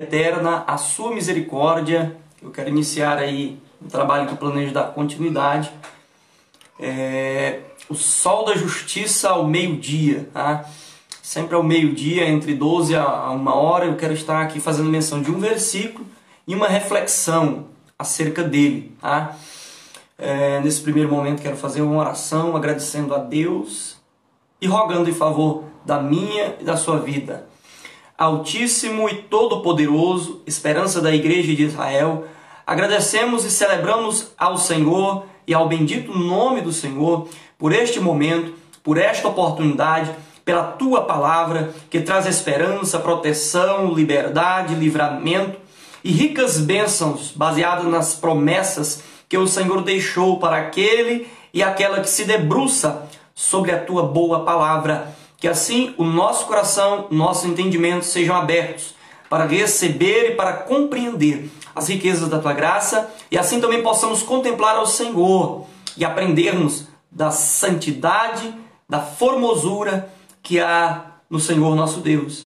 eterna, a sua misericórdia. Eu quero iniciar aí um trabalho que eu planejo dar continuidade. É, o sol da justiça ao meio-dia, tá? Sempre ao meio-dia, entre 12 a uma hora, eu quero estar aqui fazendo menção de um versículo e uma reflexão acerca dele, tá? É, nesse primeiro momento quero fazer uma oração agradecendo a Deus e rogando em favor da minha e da sua vida. Altíssimo e Todo-Poderoso, esperança da Igreja de Israel, agradecemos e celebramos ao Senhor e ao bendito nome do Senhor por este momento, por esta oportunidade, pela tua palavra que traz esperança, proteção, liberdade, livramento e ricas bênçãos baseadas nas promessas que o Senhor deixou para aquele e aquela que se debruça sobre a tua boa palavra que assim o nosso coração, nosso entendimento sejam abertos para receber e para compreender as riquezas da tua graça e assim também possamos contemplar ao Senhor e aprendermos da santidade, da formosura que há no Senhor nosso Deus.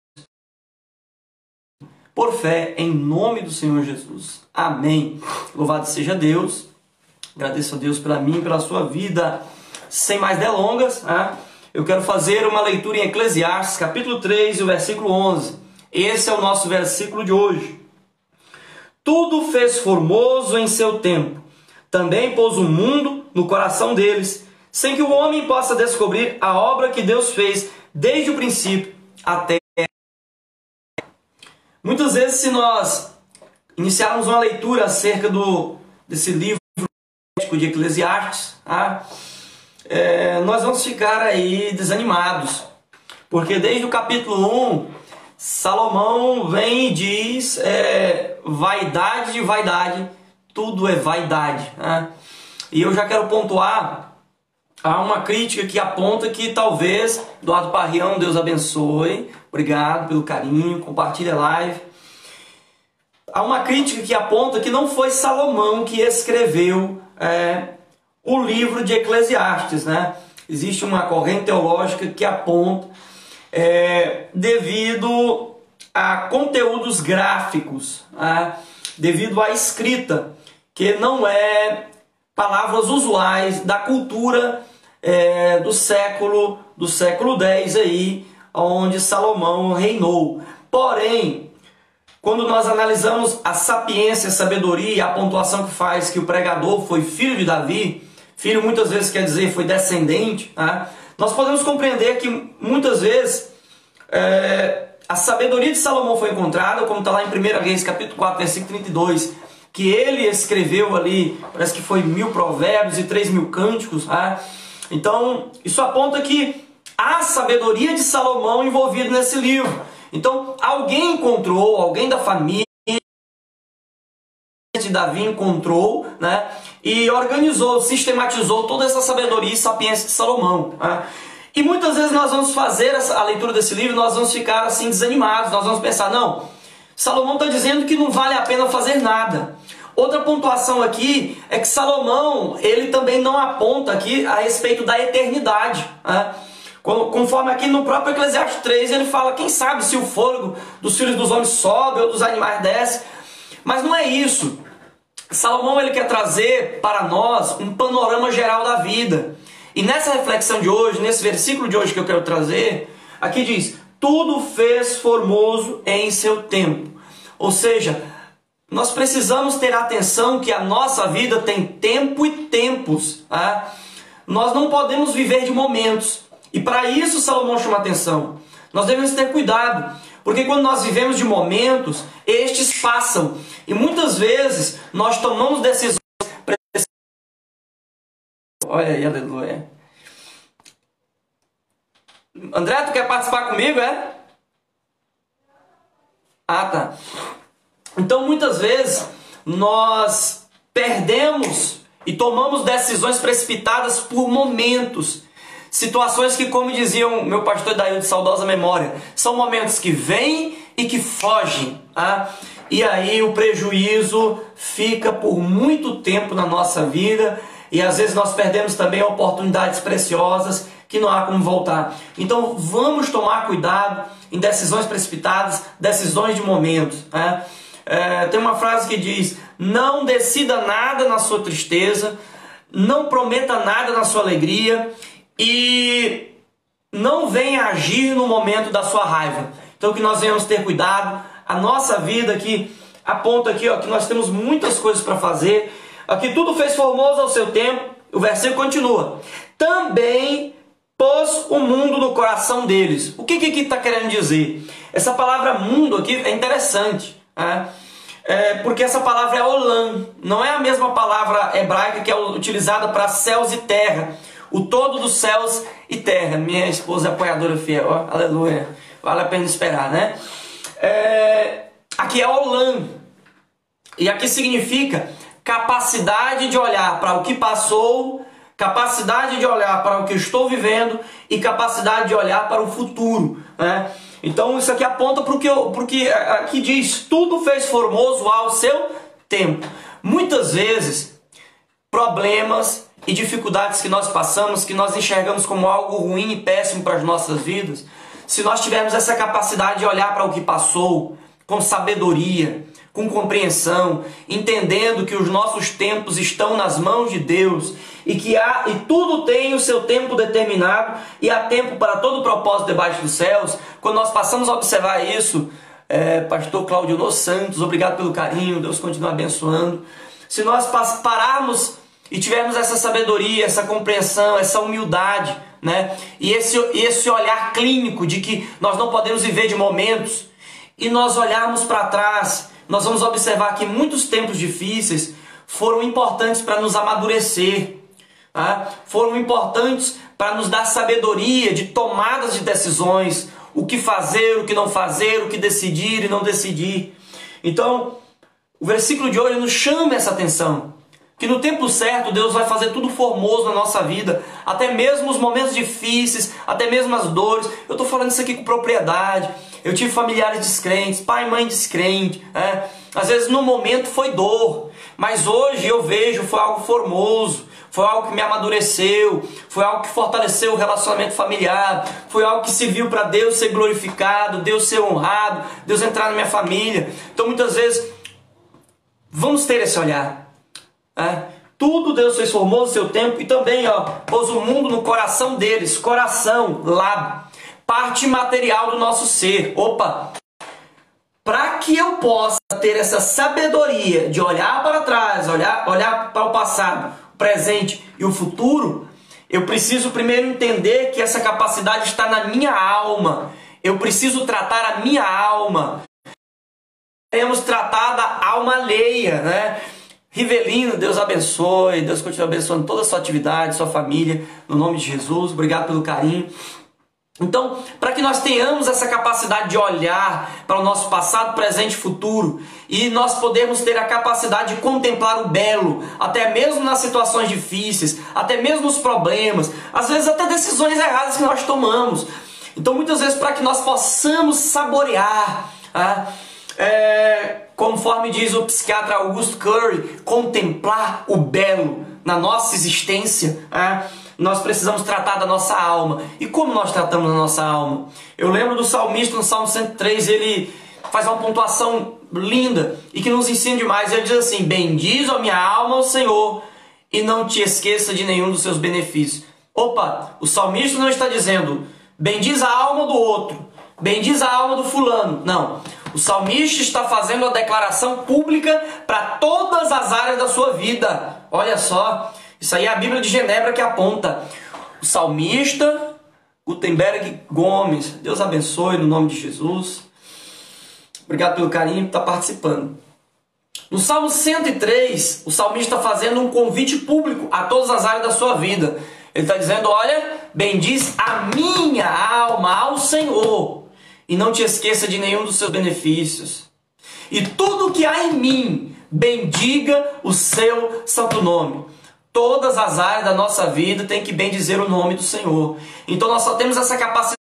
Por fé, em nome do Senhor Jesus. Amém. Louvado seja Deus. Agradeço a Deus pela mim, pela sua vida. Sem mais delongas, né? Eu quero fazer uma leitura em Eclesiastes, capítulo 3, o versículo 11. Esse é o nosso versículo de hoje. Tudo fez formoso em seu tempo. Também pôs o mundo no coração deles, sem que o homem possa descobrir a obra que Deus fez desde o princípio até. Muitas vezes, se nós iniciarmos uma leitura acerca do, desse livro de Eclesiastes, ah, é, nós vamos ficar aí desanimados. Porque desde o capítulo 1, Salomão vem e diz: é, vaidade de vaidade, tudo é vaidade. Né? E eu já quero pontuar há uma crítica que aponta que talvez Eduardo Parrião, Deus abençoe, obrigado pelo carinho, compartilha a live. Há uma crítica que aponta que não foi Salomão que escreveu é, o livro de Eclesiastes. Né? Existe uma corrente teológica que aponta, é, devido a conteúdos gráficos, né? devido à escrita, que não é palavras usuais da cultura é, do século do século X aí, onde Salomão reinou. Porém, quando nós analisamos a sapiência, a sabedoria a pontuação que faz que o pregador foi filho de Davi, Filho muitas vezes quer dizer foi descendente. Né? Nós podemos compreender que muitas vezes é, a sabedoria de Salomão foi encontrada, como está lá em 1 Reis, capítulo 4, versículo 32, que ele escreveu ali, parece que foi mil provérbios e três mil cânticos. Né? Então, isso aponta que há sabedoria de Salomão envolvida nesse livro. Então, alguém encontrou, alguém da família, de Davi encontrou, né? E organizou, sistematizou toda essa sabedoria e sapiência de Salomão. Né? E muitas vezes nós vamos fazer a leitura desse livro, nós vamos ficar assim desanimados, nós vamos pensar, não, Salomão está dizendo que não vale a pena fazer nada. Outra pontuação aqui é que Salomão, ele também não aponta aqui a respeito da eternidade. Né? Conforme aqui no próprio Eclesiastes 3, ele fala, quem sabe se o fôlego dos filhos dos homens sobe ou dos animais desce. Mas não é isso. Salomão ele quer trazer para nós um panorama geral da vida. E nessa reflexão de hoje, nesse versículo de hoje que eu quero trazer, aqui diz: tudo fez formoso em seu tempo. Ou seja, nós precisamos ter atenção que a nossa vida tem tempo e tempos. Tá? Nós não podemos viver de momentos. E para isso Salomão chama atenção. Nós devemos ter cuidado, porque quando nós vivemos de momentos, estes passam. E muitas vezes nós tomamos decisões. Olha aí, aleluia. André, tu quer participar comigo, é? Ah, tá. Então muitas vezes nós perdemos e tomamos decisões precipitadas por momentos. Situações que, como diziam meu pastor Daí de saudosa memória, são momentos que vêm e que fogem. Ah? E aí o prejuízo fica por muito tempo na nossa vida e às vezes nós perdemos também oportunidades preciosas que não há como voltar. Então vamos tomar cuidado em decisões precipitadas, decisões de momentos. Né? É, tem uma frase que diz: Não decida nada na sua tristeza, não prometa nada na sua alegria e não venha agir no momento da sua raiva. Então que nós venhamos ter cuidado. A nossa vida aqui aponta aqui ó, que nós temos muitas coisas para fazer. Aqui tudo fez formoso ao seu tempo. O versículo continua. Também pôs o mundo no coração deles. O que que está querendo dizer? Essa palavra mundo aqui é interessante. Né? É, porque essa palavra é olam, não é a mesma palavra hebraica que é utilizada para céus e terra. O todo dos céus e terra. Minha esposa é apoiadora fiel, ó, aleluia. Vale a pena esperar, né? É, aqui é olam. E aqui significa capacidade de olhar para o que passou capacidade de olhar para o que estou vivendo e capacidade de olhar para o futuro. Né? Então isso aqui aponta para o que, porque aqui diz, tudo fez formoso ao seu tempo. Muitas vezes, problemas e dificuldades que nós passamos, que nós enxergamos como algo ruim e péssimo para as nossas vidas, se nós tivermos essa capacidade de olhar para o que passou com sabedoria, com compreensão, entendendo que os nossos tempos estão nas mãos de Deus e que há e tudo tem o seu tempo determinado e há tempo para todo propósito debaixo dos céus. Quando nós passamos a observar isso, é, Pastor Claudio Santos, obrigado pelo carinho, Deus continua abençoando. Se nós pararmos e tivermos essa sabedoria, essa compreensão, essa humildade, né? E esse, esse olhar clínico de que nós não podemos viver de momentos e nós olharmos para trás nós vamos observar que muitos tempos difíceis foram importantes para nos amadurecer, tá? foram importantes para nos dar sabedoria de tomadas de decisões, o que fazer, o que não fazer, o que decidir e não decidir. Então, o versículo de hoje nos chama essa atenção. Que no tempo certo Deus vai fazer tudo formoso na nossa vida, até mesmo os momentos difíceis, até mesmo as dores. Eu estou falando isso aqui com propriedade. Eu tive familiares descrentes, pai e mãe descrente. Né? Às vezes no momento foi dor, mas hoje eu vejo foi algo formoso, foi algo que me amadureceu, foi algo que fortaleceu o relacionamento familiar, foi algo que serviu para Deus ser glorificado, Deus ser honrado, Deus entrar na minha família. Então muitas vezes vamos ter esse olhar. Né? Tudo Deus fez formoso no seu tempo e também ó, pôs o mundo no coração deles, coração, lábio parte material do nosso ser. Opa! Para que eu possa ter essa sabedoria de olhar para trás, olhar, olhar para o passado, o presente e o futuro, eu preciso primeiro entender que essa capacidade está na minha alma. Eu preciso tratar a minha alma. Temos tratado a alma alheia, né? Rivelino, Deus abençoe, Deus continue abençoando toda a sua atividade, sua família, no nome de Jesus. Obrigado pelo carinho. Então, para que nós tenhamos essa capacidade de olhar para o nosso passado, presente e futuro, e nós podemos ter a capacidade de contemplar o belo, até mesmo nas situações difíceis, até mesmo nos problemas, às vezes até decisões erradas que nós tomamos. Então, muitas vezes, para que nós possamos saborear, ah, é, conforme diz o psiquiatra Augusto Curry, contemplar o belo na nossa existência. Ah, nós precisamos tratar da nossa alma. E como nós tratamos a nossa alma? Eu lembro do salmista no Salmo 103, ele faz uma pontuação linda e que nos ensina demais. Ele diz assim: Bendiz a minha alma ao Senhor e não te esqueça de nenhum dos seus benefícios. Opa, o salmista não está dizendo bendiz a alma do outro, bendiz a alma do fulano. Não. O salmista está fazendo a declaração pública para todas as áreas da sua vida. Olha só, isso aí é a Bíblia de Genebra que aponta. O salmista Gutenberg Gomes, Deus abençoe no nome de Jesus. Obrigado pelo carinho por estar participando. No Salmo 103, o salmista está fazendo um convite público a todas as áreas da sua vida. Ele está dizendo: Olha, bendiz a minha alma ao Senhor, e não te esqueça de nenhum dos seus benefícios. E tudo que há em mim, bendiga o seu santo nome todas as áreas da nossa vida tem que bem dizer o nome do Senhor. Então nós só temos essa capacidade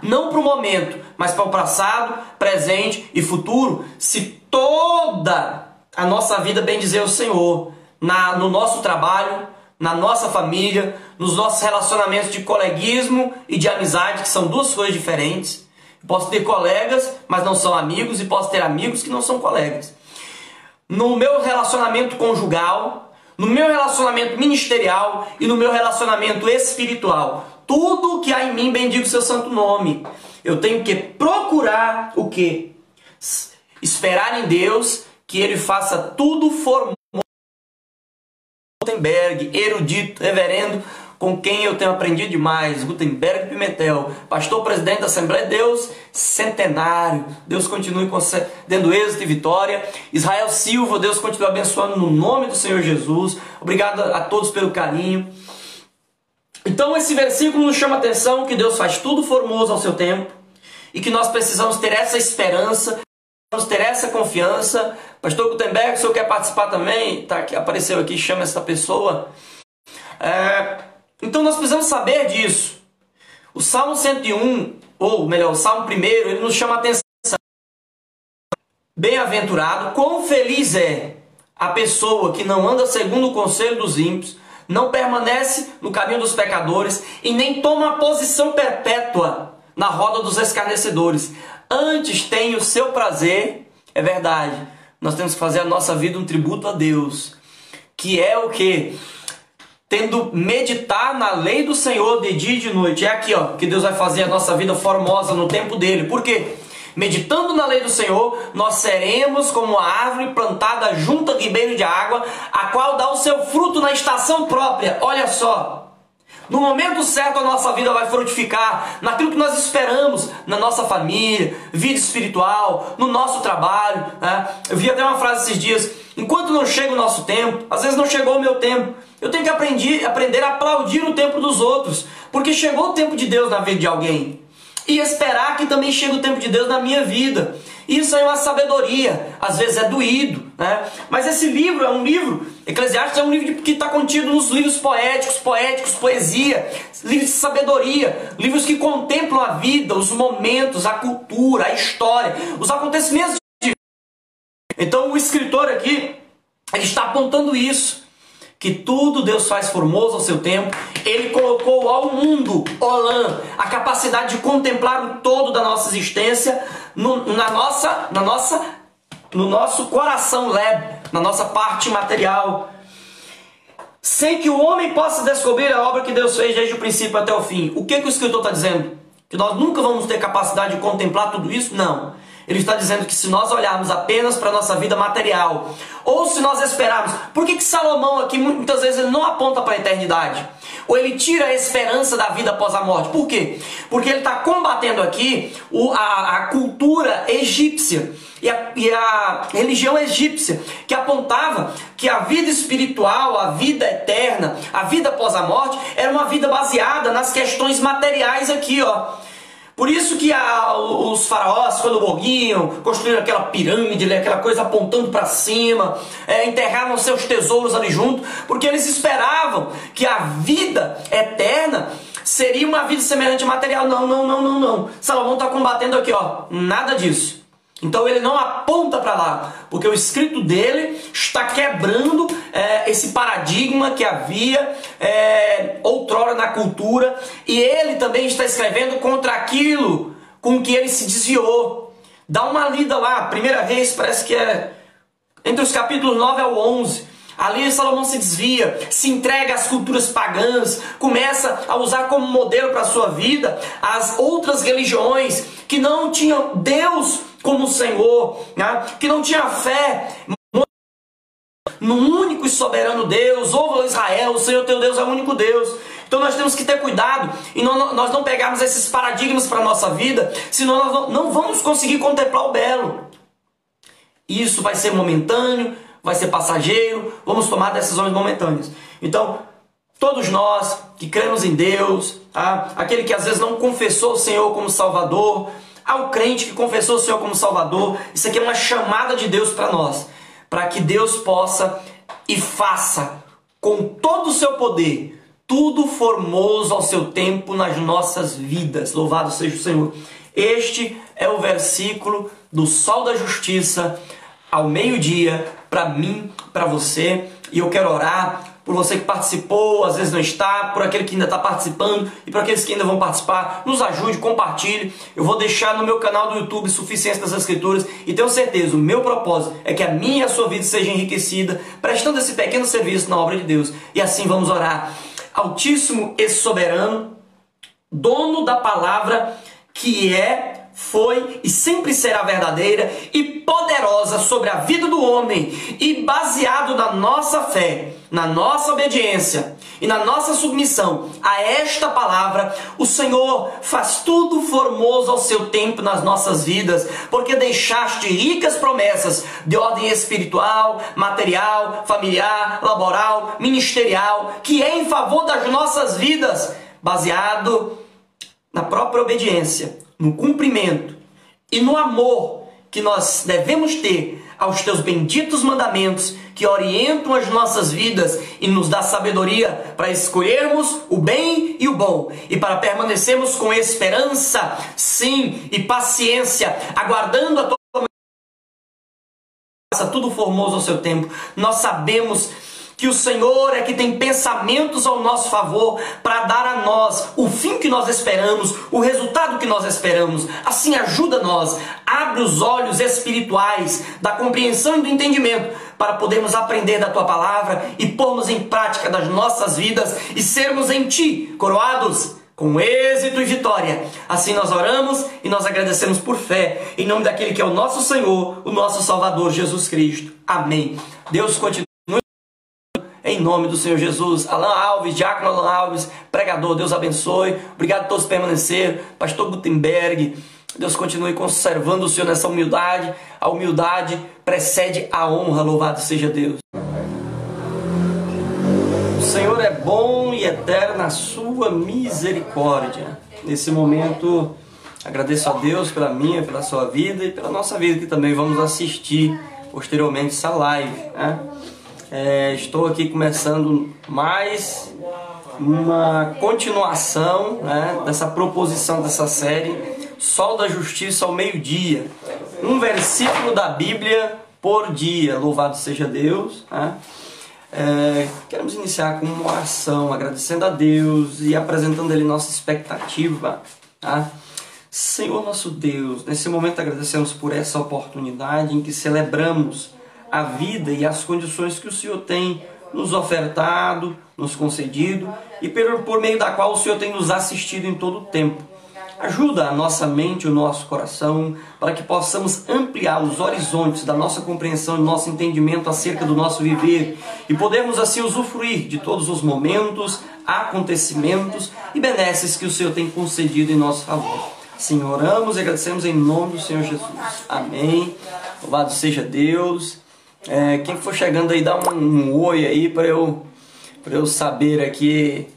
não para o momento, mas para o passado, presente e futuro, se toda a nossa vida bem dizer o Senhor, na, no nosso trabalho, na nossa família, nos nossos relacionamentos de coleguismo e de amizade, que são duas coisas diferentes. Posso ter colegas, mas não são amigos, e posso ter amigos que não são colegas. No meu relacionamento conjugal, no meu relacionamento ministerial e no meu relacionamento espiritual. Tudo que há em mim bendiga o seu santo nome. Eu tenho que procurar o que? Esperar em Deus que ele faça tudo formoso. Gutenberg, erudito, reverendo, com quem eu tenho aprendido demais, Gutenberg Pimentel, pastor presidente da Assembleia de Deus, centenário. Deus continue concedendo êxito e vitória. Israel Silva, Deus continue abençoando no nome do Senhor Jesus. Obrigado a todos pelo carinho. Então esse versículo nos chama a atenção que Deus faz tudo formoso ao seu tempo e que nós precisamos ter essa esperança Vamos ter essa confiança. Pastor Gutenberg, o senhor quer participar também? Tá aqui, apareceu aqui, chama essa pessoa. É, então nós precisamos saber disso. O Salmo 101, ou melhor, o Salmo 1, ele nos chama a atenção. Bem-aventurado, quão feliz é a pessoa que não anda segundo o conselho dos ímpios, não permanece no caminho dos pecadores e nem toma posição perpétua na roda dos escarnecedores. Antes tem o seu prazer, é verdade. Nós temos que fazer a nossa vida um tributo a Deus, que é o que tendo meditar na lei do Senhor de dia e de noite. É aqui, ó, que Deus vai fazer a nossa vida formosa no tempo dele. Por quê? Meditando na lei do Senhor, nós seremos como a árvore plantada junto a ribeiro de água, a qual dá o seu fruto na estação própria. Olha só, no momento certo a nossa vida vai frutificar naquilo que nós esperamos na nossa família, vida espiritual, no nosso trabalho. Né? Eu vi até uma frase esses dias: enquanto não chega o nosso tempo, às vezes não chegou o meu tempo, eu tenho que aprender, aprender a aplaudir o tempo dos outros, porque chegou o tempo de Deus na vida de alguém e esperar que também chegue o tempo de Deus na minha vida. Isso é uma sabedoria, às vezes é doído, né? Mas esse livro é um livro, Eclesiastes é um livro que está contido nos livros poéticos, poéticos, poesia, livros de sabedoria, livros que contemplam a vida, os momentos, a cultura, a história, os acontecimentos. De... Então o escritor aqui, ele está apontando isso que tudo Deus faz formoso ao seu tempo, Ele colocou ao mundo, Olã, a capacidade de contemplar o todo da nossa existência no, na nossa, na nossa, no nosso coração leve, na nossa parte material, sem que o homem possa descobrir a obra que Deus fez desde o princípio até o fim. O que, que o escritor está dizendo? Que nós nunca vamos ter capacidade de contemplar tudo isso? Não. Ele está dizendo que se nós olharmos apenas para a nossa vida material, ou se nós esperarmos, por que, que Salomão aqui muitas vezes ele não aponta para a eternidade? Ou ele tira a esperança da vida após a morte? Por quê? Porque ele está combatendo aqui o, a, a, cultura egípcia e a, e a religião egípcia, que apontava que a vida espiritual, a vida eterna, a vida após a morte, era uma vida baseada nas questões materiais aqui, ó. Por isso que a, os faraós, quando morriam, construíram aquela pirâmide, né, aquela coisa apontando para cima, é, enterravam seus tesouros ali junto, porque eles esperavam que a vida eterna seria uma vida semelhante material. Não, não, não, não, não. Salomão está combatendo aqui, ó, nada disso. Então ele não aponta para lá, porque o escrito dele está quebrando é, esse paradigma que havia é, outrora na cultura, e ele também está escrevendo contra aquilo com que ele se desviou. Dá uma lida lá, primeira vez, parece que é entre os capítulos 9 ao 11. Ali Salomão se desvia, se entrega às culturas pagãs, começa a usar como modelo para a sua vida as outras religiões que não tinham Deus como Senhor, né? que não tinha fé no único e soberano Deus, ouve Israel, o Senhor teu Deus é o único Deus. Então nós temos que ter cuidado e não, nós não pegarmos esses paradigmas para a nossa vida, senão nós não, não vamos conseguir contemplar o belo. Isso vai ser momentâneo, vai ser passageiro, vamos tomar decisões momentâneas. Então, todos nós que cremos em Deus, tá? aquele que às vezes não confessou o Senhor como Salvador, ao crente que confessou o Senhor como Salvador, isso aqui é uma chamada de Deus para nós, para que Deus possa e faça com todo o seu poder tudo formoso ao seu tempo nas nossas vidas. Louvado seja o Senhor. Este é o versículo do sol da justiça ao meio-dia para mim, para você, e eu quero orar por você que participou, às vezes não está, por aquele que ainda está participando e por aqueles que ainda vão participar. Nos ajude, compartilhe. Eu vou deixar no meu canal do YouTube Suficiência das Escrituras e tenho certeza, o meu propósito é que a minha e a sua vida seja enriquecida, prestando esse pequeno serviço na obra de Deus. E assim vamos orar. Altíssimo e soberano, dono da palavra que é foi e sempre será verdadeira e poderosa sobre a vida do homem e baseado na nossa fé, na nossa obediência e na nossa submissão a esta palavra, o Senhor faz tudo formoso ao seu tempo nas nossas vidas, porque deixaste ricas promessas de ordem espiritual, material, familiar, laboral, ministerial, que é em favor das nossas vidas, baseado na própria obediência no cumprimento e no amor que nós devemos ter aos teus benditos mandamentos que orientam as nossas vidas e nos dá sabedoria para escolhermos o bem e o bom e para permanecermos com esperança, sim, e paciência, aguardando a tua tudo formoso ao seu tempo. Nós sabemos que o Senhor é que tem pensamentos ao nosso favor para dar a nós o fim que nós esperamos, o resultado que nós esperamos. Assim ajuda nós, abre os olhos espirituais da compreensão e do entendimento para podermos aprender da tua palavra e pormos em prática das nossas vidas e sermos em ti coroados com êxito e vitória. Assim nós oramos e nós agradecemos por fé, em nome daquele que é o nosso Senhor, o nosso Salvador Jesus Cristo. Amém. Deus continue em nome do Senhor Jesus. Alan Alves, Diácono Alan Alves, pregador, Deus abençoe. Obrigado a todos por permanecer. Pastor Gutenberg, Deus continue conservando o Senhor nessa humildade. A humildade precede a honra, louvado seja Deus. O Senhor é bom e eterna a sua misericórdia. Nesse momento, agradeço a Deus pela minha, pela sua vida e pela nossa vida, que também vamos assistir posteriormente essa live. Né? É, estou aqui começando mais uma continuação né, dessa proposição dessa série, Sol da Justiça ao meio-dia. Um versículo da Bíblia por dia. Louvado seja Deus. Né? É, queremos iniciar com uma oração, agradecendo a Deus e apresentando Ele nossa expectativa. Tá? Senhor nosso Deus, nesse momento agradecemos por essa oportunidade em que celebramos a vida e as condições que o Senhor tem nos ofertado, nos concedido e por, meio da qual o Senhor tem nos assistido em todo o tempo. Ajuda a nossa mente, o nosso coração, para que possamos ampliar os horizontes da nossa compreensão e nosso entendimento acerca do nosso viver e podermos assim usufruir de todos os momentos, acontecimentos e benesses que o Senhor tem concedido em nosso favor. Assim oramos e agradecemos em nome do Senhor Jesus. Amém. Louvado seja Deus. É, quem for chegando aí, dá um, um oi aí para eu, eu saber aqui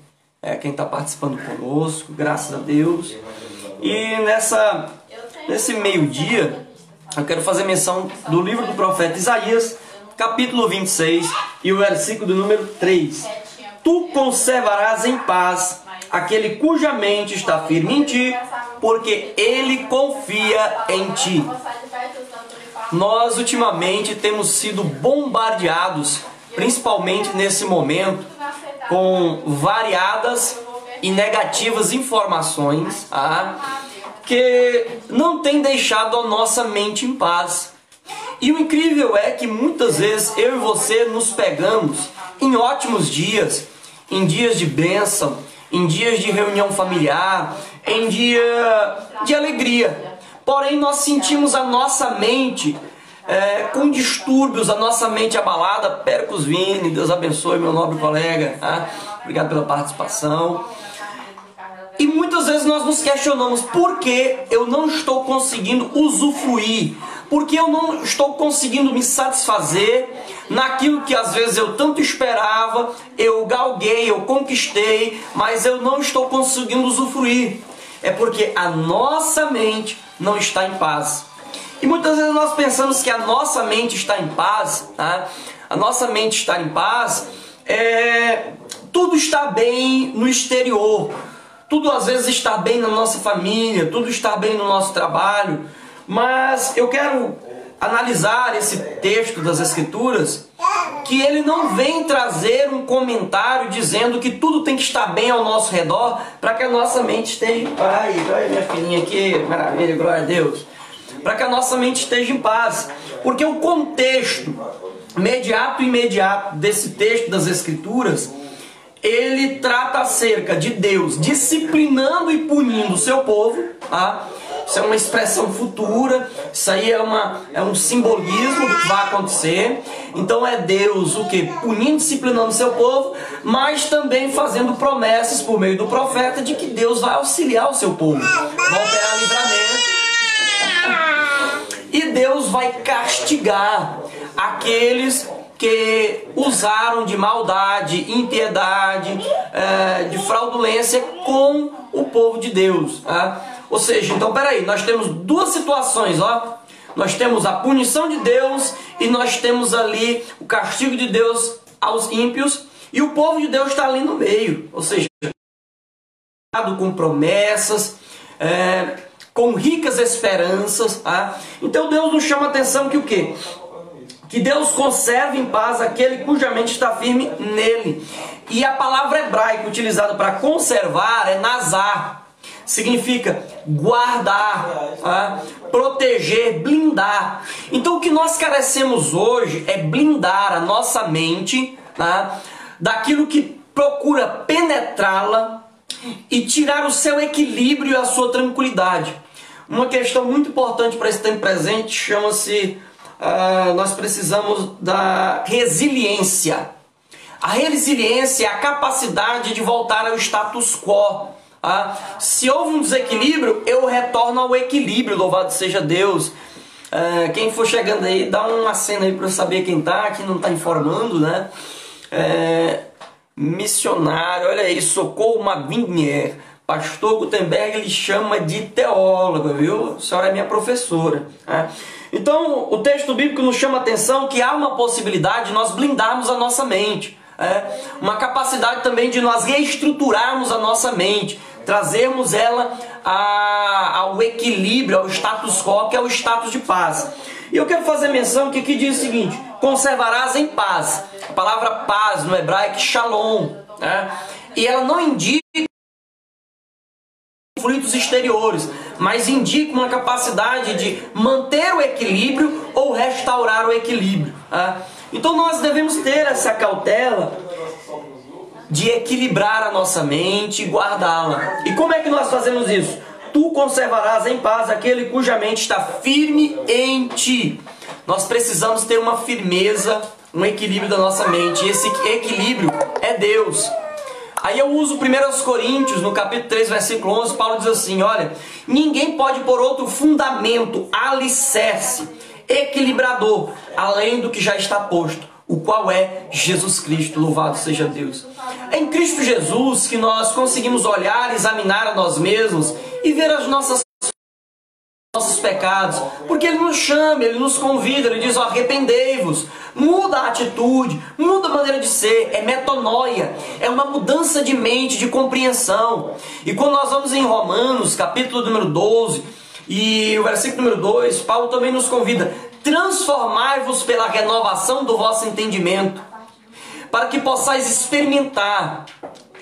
é, quem está participando conosco, graças a Deus. E nessa, nesse meio-dia, eu quero fazer menção do livro do profeta Isaías, capítulo 26 e o versículo do número 3. Tu conservarás em paz aquele cuja mente está firme em ti, porque ele confia em ti. Nós ultimamente temos sido bombardeados, principalmente nesse momento, com variadas e negativas informações ah, que não tem deixado a nossa mente em paz. E o incrível é que muitas vezes eu e você nos pegamos em ótimos dias, em dias de bênção, em dias de reunião familiar, em dia de alegria. Porém, nós sentimos a nossa mente é, com distúrbios, a nossa mente abalada. Percos Vini, Deus abençoe, meu nobre colega. Tá? Obrigado pela participação. E muitas vezes nós nos questionamos por que eu não estou conseguindo usufruir, por que eu não estou conseguindo me satisfazer naquilo que às vezes eu tanto esperava, eu galguei, eu conquistei, mas eu não estou conseguindo usufruir. É porque a nossa mente não está em paz. E muitas vezes nós pensamos que a nossa mente está em paz, tá? a nossa mente está em paz, é... tudo está bem no exterior, tudo às vezes está bem na nossa família, tudo está bem no nosso trabalho, mas eu quero analisar esse texto das Escrituras que ele não vem trazer um comentário dizendo que tudo tem que estar bem ao nosso redor para que a nossa mente esteja em paz. Olha minha filhinha aqui, maravilha, glória a Deus. Para que a nossa mente esteja em paz. Porque o contexto imediato imediato desse texto das Escrituras, ele trata acerca de Deus disciplinando e punindo o seu povo, tá? Isso é uma expressão futura, isso aí é, uma, é um simbolismo do que vai acontecer. Então é Deus o que? Punindo, disciplinando o seu povo, mas também fazendo promessas por meio do profeta de que Deus vai auxiliar o seu povo, vai operar livramento. E Deus vai castigar aqueles que usaram de maldade, impiedade, é, de fraudulência com o povo de Deus. Tá? Ou seja, então peraí, nós temos duas situações, ó. Nós temos a punição de Deus e nós temos ali o castigo de Deus aos ímpios e o povo de Deus está ali no meio, ou seja, com promessas, é, com ricas esperanças. Tá? Então Deus nos chama a atenção que o quê? Que Deus conserve em paz aquele cuja mente está firme nele. E a palavra hebraica utilizada para conservar é nazar. Significa guardar, tá? proteger, blindar. Então o que nós carecemos hoje é blindar a nossa mente tá? daquilo que procura penetrá-la e tirar o seu equilíbrio e a sua tranquilidade. Uma questão muito importante para esse tempo presente chama-se uh, nós precisamos da resiliência. A resiliência é a capacidade de voltar ao status quo. Uh, se houve um desequilíbrio, eu retorno ao equilíbrio, louvado seja Deus. Uh, quem for chegando aí, dá uma cena aí para eu saber quem tá, quem não tá informando, né? É, missionário, olha aí, Socorro Mavinier. Pastor Gutenberg ele chama de teólogo, viu? A senhora é minha professora. Né? Então, o texto bíblico nos chama a atenção que há uma possibilidade de nós blindarmos a nossa mente. É, uma capacidade também de nós reestruturarmos a nossa mente, trazermos ela a, ao equilíbrio, ao status quo, que é o status de paz. E eu quero fazer menção que aqui diz o seguinte: conservarás em paz. A palavra paz no hebraico é shalom. Né? E ela não indica conflitos exteriores, mas indica uma capacidade de manter o equilíbrio ou restaurar o equilíbrio. Tá? Então nós devemos ter essa cautela de equilibrar a nossa mente e guardá-la. E como é que nós fazemos isso? Tu conservarás em paz aquele cuja mente está firme em ti. Nós precisamos ter uma firmeza, um equilíbrio da nossa mente. E esse equilíbrio é Deus. Aí eu uso 1 Coríntios, no capítulo 3, versículo 11, Paulo diz assim: Olha, ninguém pode pôr outro fundamento, alicerce, equilibrador, além do que já está posto, o qual é Jesus Cristo, louvado seja Deus. É em Cristo Jesus que nós conseguimos olhar, examinar a nós mesmos e ver as nossas nossos pecados, porque Ele nos chama, Ele nos convida, Ele diz: arrependei-vos, muda a atitude, muda a maneira de ser, é metanoia, é uma mudança de mente, de compreensão. E quando nós vamos em Romanos, capítulo número 12, e o versículo número 2, Paulo também nos convida: transformai-vos pela renovação do vosso entendimento, para que possais experimentar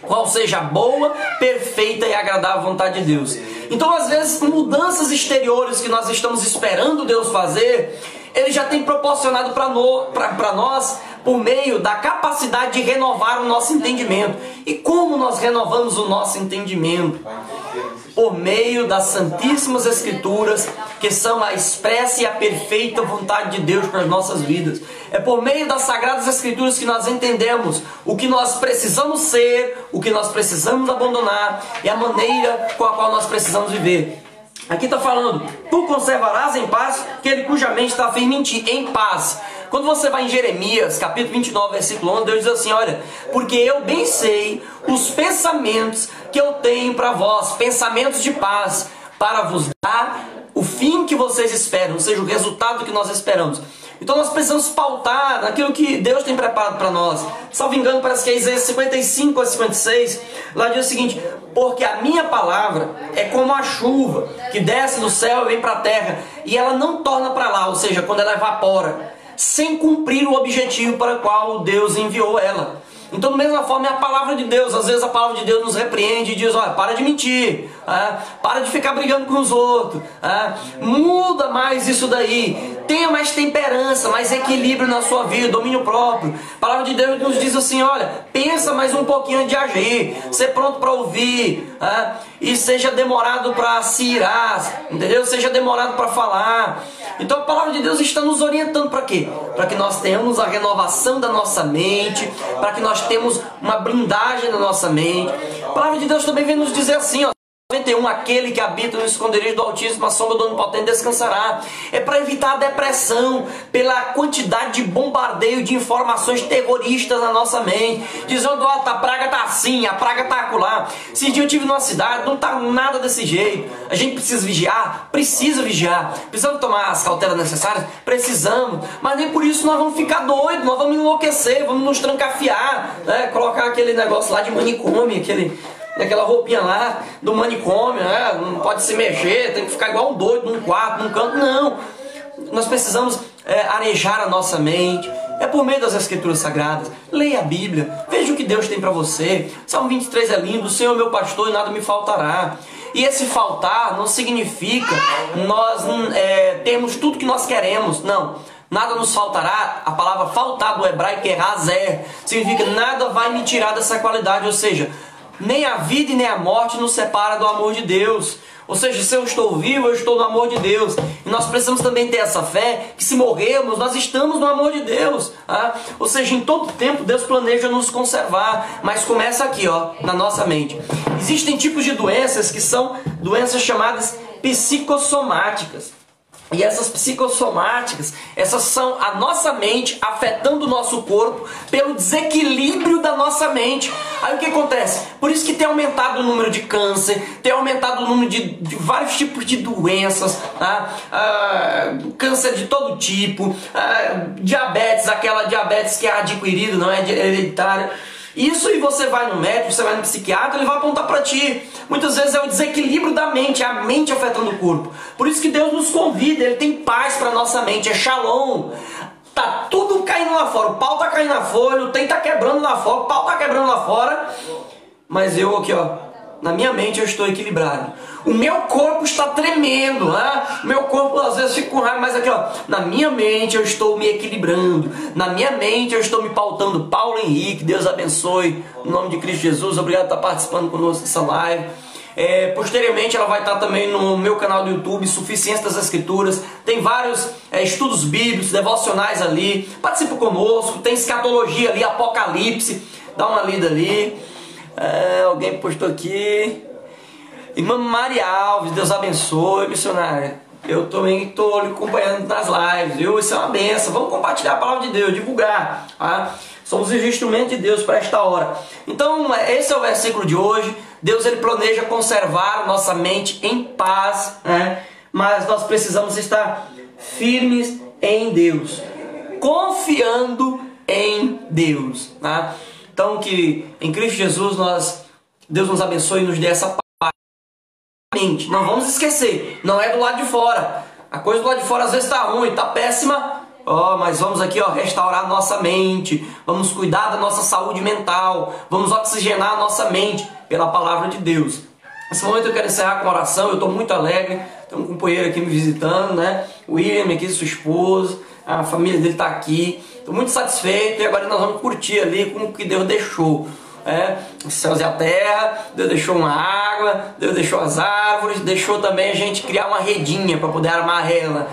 qual seja a boa, perfeita e agradável vontade de Deus. Então, às vezes, mudanças exteriores que nós estamos esperando Deus fazer, Ele já tem proporcionado para nós por meio da capacidade de renovar o nosso entendimento. E como nós renovamos o nosso entendimento? Por meio das Santíssimas Escrituras, que são a expressa e a perfeita vontade de Deus para as nossas vidas. É por meio das Sagradas Escrituras que nós entendemos o que nós precisamos ser, o que nós precisamos abandonar e a maneira com a qual nós precisamos viver. Aqui está falando, tu conservarás em paz aquele cuja mente está firme em ti, em paz. Quando você vai em Jeremias, capítulo 29, versículo 11, Deus diz assim: Olha, porque eu bem sei os pensamentos que eu tenho para vós, pensamentos de paz, para vos dar o fim que vocês esperam, ou seja, o resultado que nós esperamos. Então nós precisamos pautar naquilo que Deus tem preparado para nós. Salvo engano, parece que é Isaías 55 a 56. Lá diz o seguinte: Porque a minha palavra é como a chuva que desce do céu e vem para a terra, e ela não torna para lá, ou seja, quando ela evapora sem cumprir o objetivo para o qual Deus enviou ela. Então, da mesma forma, é a palavra de Deus. Às vezes a palavra de Deus nos repreende e diz: olha, para de mentir, ah, para de ficar brigando com os outros, ah, muda mais isso daí, tenha mais temperança, mais equilíbrio na sua vida, domínio próprio. A palavra de Deus nos diz assim: olha, pensa mais um pouquinho de agir, ser pronto para ouvir, ah, e seja demorado para se irar, entendeu? Seja demorado para falar. Então a palavra de Deus está nos orientando para quê? Para que nós tenhamos a renovação da nossa mente, para que nós tenhamos uma blindagem na nossa mente. A palavra de Deus também vem nos dizer assim, ó. 91, aquele que habita no esconderijo do Altíssimo, a sombra do Onipotente descansará. É para evitar a depressão pela quantidade de bombardeio de informações terroristas na nossa mente. Dizendo, ó, oh, a praga tá assim, a praga tá acolá. Esse dia eu tive numa cidade, não tá nada desse jeito. A gente precisa vigiar? Precisa vigiar. Precisamos tomar as cautelas necessárias? Precisamos. Mas nem por isso nós vamos ficar doidos, nós vamos enlouquecer, vamos nos trancafiar, né? colocar aquele negócio lá de manicômio, aquele daquela roupinha lá do manicômio, né? não pode se mexer, tem que ficar igual um doido num quarto, num canto. Não. Nós precisamos é, arejar a nossa mente. É por meio das Escrituras Sagradas. Leia a Bíblia. Veja o que Deus tem para você. Salmo 23 é lindo. O Senhor é meu pastor e nada me faltará. E esse faltar não significa nós é, termos tudo que nós queremos. Não. Nada nos faltará. A palavra faltar do hebraico é razer. Significa nada vai me tirar dessa qualidade. Ou seja, nem a vida e nem a morte nos separa do amor de Deus. Ou seja, se eu estou vivo, eu estou no amor de Deus. E nós precisamos também ter essa fé que se morrermos, nós estamos no amor de Deus. Tá? Ou seja, em todo tempo Deus planeja nos conservar. Mas começa aqui, ó, na nossa mente. Existem tipos de doenças que são doenças chamadas psicossomáticas. E essas psicossomáticas, essas são a nossa mente afetando o nosso corpo pelo desequilíbrio da nossa mente. Aí o que acontece? Por isso que tem aumentado o número de câncer, tem aumentado o número de, de vários tipos de doenças, tá? ah, câncer de todo tipo, ah, diabetes, aquela diabetes que é adquirida, não é hereditária. Isso e você vai no médico, você vai no psiquiatra, ele vai apontar para ti. Muitas vezes é o desequilíbrio da mente, é a mente afetando o corpo. Por isso que Deus nos convida, ele tem paz para nossa mente, é shalom. Tá tudo caindo lá fora, o pau tá caindo na folha, o trem tá quebrando lá fora, o pau tá quebrando lá fora. Mas eu aqui, ó, na minha mente eu estou equilibrado. O meu corpo está tremendo, né? Meu corpo às vezes fica com raiva, mas aqui ó, na minha mente eu estou me equilibrando. Na minha mente eu estou me pautando. Paulo Henrique, Deus abençoe. Em nome de Cristo Jesus, obrigado por estar participando conosco dessa live. É, posteriormente ela vai estar também no meu canal do YouTube, Suficiência das Escrituras. Tem vários é, estudos bíblicos, devocionais ali. Participa conosco, tem escatologia ali, Apocalipse. Dá uma lida ali. É, alguém postou aqui. Irmã Maria Alves, Deus abençoe, missionária. Eu também estou acompanhando nas lives, viu? Isso é uma benção. Vamos compartilhar a palavra de Deus, divulgar. Tá? Somos os instrumentos de Deus para esta hora. Então, esse é o versículo de hoje. Deus ele planeja conservar nossa mente em paz, né? mas nós precisamos estar firmes em Deus, confiando em Deus. Tá? Então, que em Cristo Jesus nós, Deus nos abençoe e nos dê essa paz mente. Não vamos esquecer, não é do lado de fora. A coisa do lado de fora às vezes está ruim, está péssima. Oh, mas vamos aqui ó, restaurar nossa mente, vamos cuidar da nossa saúde mental, vamos oxigenar a nossa mente pela palavra de Deus. Nesse momento eu quero encerrar com oração, eu estou muito alegre, tem um companheiro aqui me visitando, né? O William aqui, sua esposa, a família dele está aqui. Estou muito satisfeito e agora nós vamos curtir ali como que Deus deixou é, os céus e a terra, Deus deixou uma água, Deus deixou as árvores, deixou também a gente criar uma redinha para poder armar ela.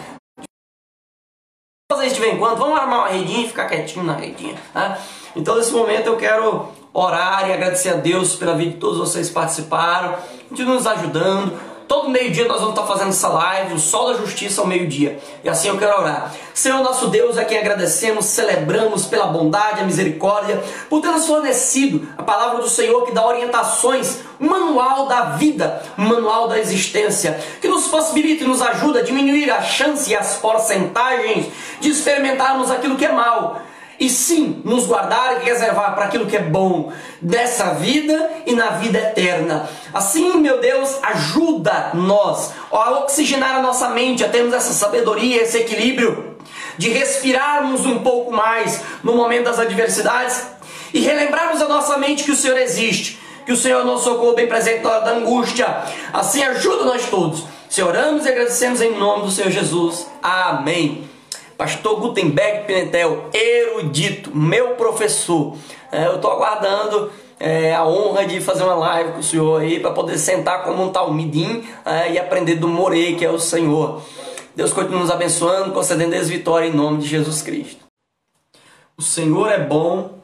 Isso de vez em quando, vamos armar uma redinha e ficar quietinho na redinha. Tá? Então nesse momento eu quero orar e agradecer a Deus pela vida de todos vocês participaram, continuam nos ajudando. Todo meio-dia nós vamos estar fazendo essa live, o sol da justiça ao meio-dia. E assim eu quero orar. Senhor nosso Deus, a quem agradecemos, celebramos pela bondade, a misericórdia, por ter nos fornecido a palavra do Senhor que dá orientações, manual da vida, manual da existência, que nos possibilita e nos ajuda a diminuir a chance e as porcentagens de experimentarmos aquilo que é mal e sim nos guardar e reservar para aquilo que é bom dessa vida e na vida eterna. Assim, meu Deus, ajuda nós a oxigenar a nossa mente, a termos essa sabedoria, esse equilíbrio. de respirarmos um pouco mais no momento das adversidades e relembrarmos a nossa mente que o Senhor existe, que o Senhor é nosso socorro bem presente na hora da angústia. Assim ajuda nós todos. Se oramos e agradecemos em nome do Senhor Jesus. Amém. Pastor Gutenberg Pimentel, erudito, meu professor. É, eu estou aguardando é, a honra de fazer uma live com o senhor aí para poder sentar como um talmidim é, e aprender do Morei, que é o Senhor. Deus continue nos abençoando, concedendo esse vitória em nome de Jesus Cristo. O Senhor é bom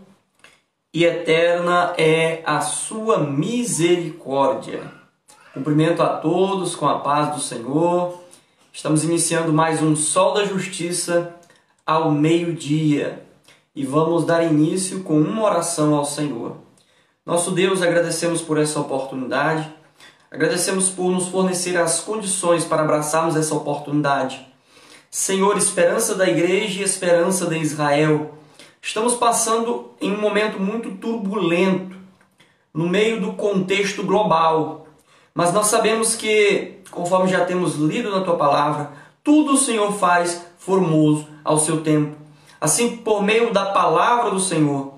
e eterna é a sua misericórdia. Cumprimento a todos com a paz do Senhor. Estamos iniciando mais um Sol da Justiça ao meio-dia e vamos dar início com uma oração ao Senhor. Nosso Deus, agradecemos por essa oportunidade, agradecemos por nos fornecer as condições para abraçarmos essa oportunidade. Senhor, esperança da igreja e esperança de Israel, estamos passando em um momento muito turbulento, no meio do contexto global, mas nós sabemos que, conforme já temos lido na tua palavra, tudo o Senhor faz formoso ao seu tempo. Assim, por meio da palavra do Senhor,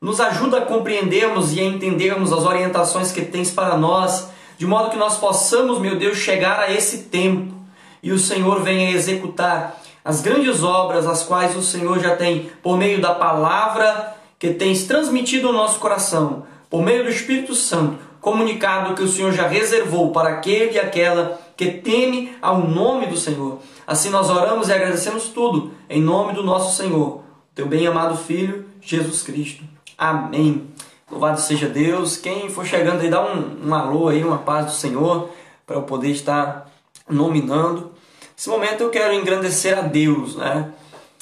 nos ajuda a compreendermos e a entendermos as orientações que tens para nós, de modo que nós possamos, meu Deus, chegar a esse tempo e o Senhor venha executar as grandes obras as quais o Senhor já tem por meio da palavra que tens transmitido ao nosso coração, por meio do Espírito Santo, comunicado que o Senhor já reservou para aquele e aquela que teme ao nome do Senhor. Assim nós oramos e agradecemos tudo em nome do nosso Senhor, teu bem-amado Filho, Jesus Cristo. Amém. Louvado seja Deus. Quem for chegando aí, dá um, um alô aí, uma paz do Senhor, para eu poder estar nominando. Nesse momento eu quero engrandecer a Deus, né?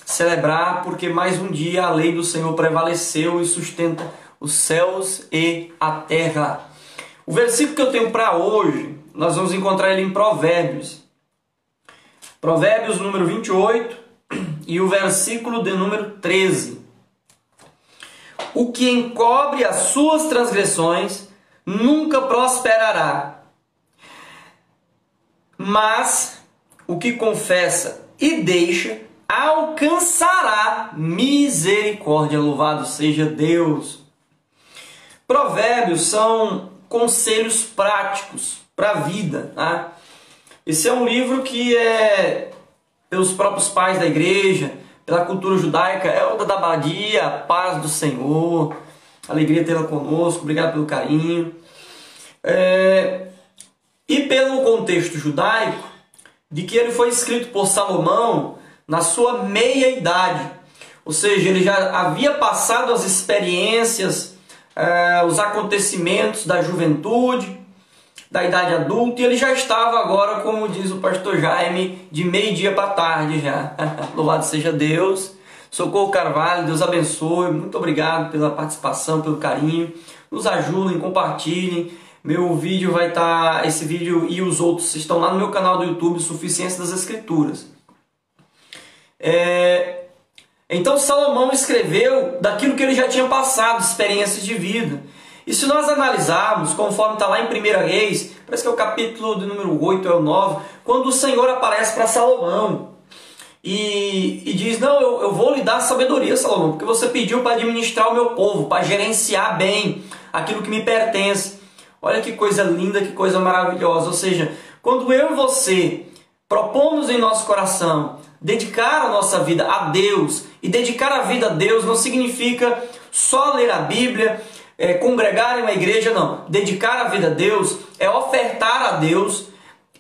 Celebrar porque mais um dia a lei do Senhor prevaleceu e sustenta os céus e a terra. O versículo que eu tenho para hoje, nós vamos encontrar ele em Provérbios. Provérbios número 28 e o versículo de número 13. O que encobre as suas transgressões nunca prosperará. Mas o que confessa e deixa alcançará misericórdia. Louvado seja Deus. Provérbios são conselhos práticos para a vida. Tá? Esse é um livro que é pelos próprios pais da igreja, pela cultura judaica, é o da Abadia, paz do Senhor, alegria tê-la conosco, obrigado pelo carinho. É, e pelo contexto judaico, de que ele foi escrito por Salomão na sua meia-idade, ou seja, ele já havia passado as experiências, é, os acontecimentos da juventude, da idade adulta e ele já estava agora, como diz o pastor Jaime, de meio-dia para tarde já. Louvado seja Deus. Socorro Carvalho, Deus abençoe. Muito obrigado pela participação, pelo carinho. Nos ajudem, compartilhem. Meu vídeo vai estar, tá, esse vídeo e os outros estão lá no meu canal do YouTube, Suficiência das Escrituras. É... Então Salomão escreveu daquilo que ele já tinha passado, experiências de vida. E se nós analisarmos, conforme está lá em 1 Reis, parece que é o capítulo de número 8 é o 9, quando o Senhor aparece para Salomão e, e, diz: Não, eu, eu vou lhe dar sabedoria, Salomão, porque você pediu para administrar o meu povo, para gerenciar bem aquilo que me pertence. Olha que coisa linda, que coisa maravilhosa. Ou seja, quando eu e você propomos em nosso coração dedicar a nossa vida a Deus, e dedicar a vida a Deus não significa só ler a Bíblia, é, congregar em uma igreja, não. Dedicar a vida a Deus é ofertar a Deus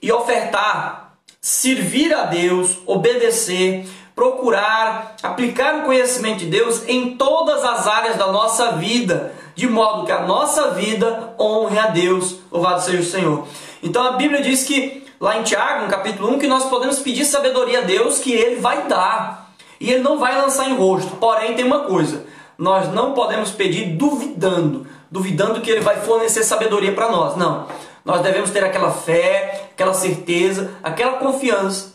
e ofertar, servir a Deus, obedecer, procurar aplicar o conhecimento de Deus em todas as áreas da nossa vida, de modo que a nossa vida honre a Deus. Louvado seja o Senhor. Então a Bíblia diz que lá em Tiago, no capítulo 1, que nós podemos pedir sabedoria a Deus que ele vai dar. E ele não vai lançar em rosto. Porém, tem uma coisa: nós não podemos pedir duvidando, duvidando que ele vai fornecer sabedoria para nós. Não. Nós devemos ter aquela fé, aquela certeza, aquela confiança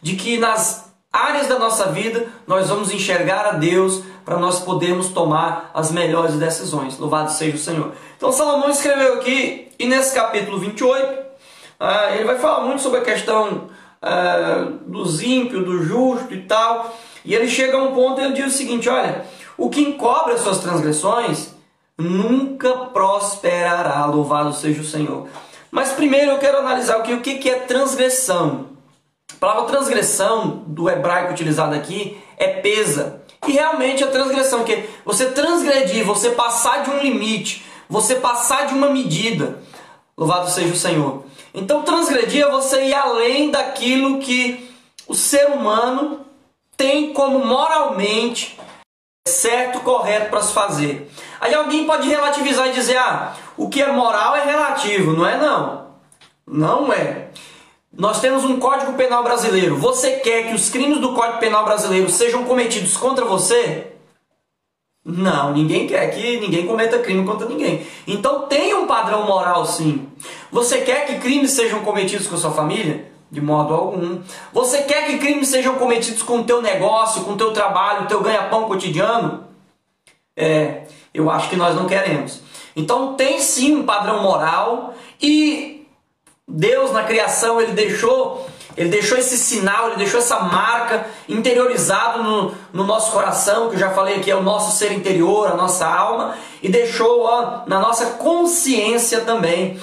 de que nas áreas da nossa vida nós vamos enxergar a Deus para nós podermos tomar as melhores decisões. Louvado seja o Senhor. Então Salomão escreveu aqui, e nesse capítulo 28, ah, ele vai falar muito sobre a questão é, dos ímpios, do justo e tal. E ele chega a um ponto e ele diz o seguinte: olha, o que encobre as suas transgressões nunca prosperará, louvado seja o Senhor. Mas primeiro eu quero analisar o que, o que é transgressão. A palavra transgressão do hebraico utilizado aqui é pesa. E realmente a transgressão, que é você transgredir, você passar de um limite, você passar de uma medida. Louvado seja o Senhor. Então transgredir é você ir além daquilo que o ser humano tem como moralmente certo, correto para se fazer. Aí alguém pode relativizar e dizer: "Ah, o que é moral é relativo", não é não. Não é. Nós temos um Código Penal brasileiro. Você quer que os crimes do Código Penal brasileiro sejam cometidos contra você? Não, ninguém quer que ninguém cometa crime contra ninguém. Então tem um padrão moral sim. Você quer que crimes sejam cometidos com sua família? De modo algum. Você quer que crimes sejam cometidos com o teu negócio, com o teu trabalho, o teu ganha-pão cotidiano? É, eu acho que nós não queremos. Então tem sim um padrão moral e Deus na criação ele deixou ele deixou esse sinal, ele deixou essa marca interiorizado no, no nosso coração, que eu já falei aqui é o nosso ser interior, a nossa alma, e deixou ó, na nossa consciência também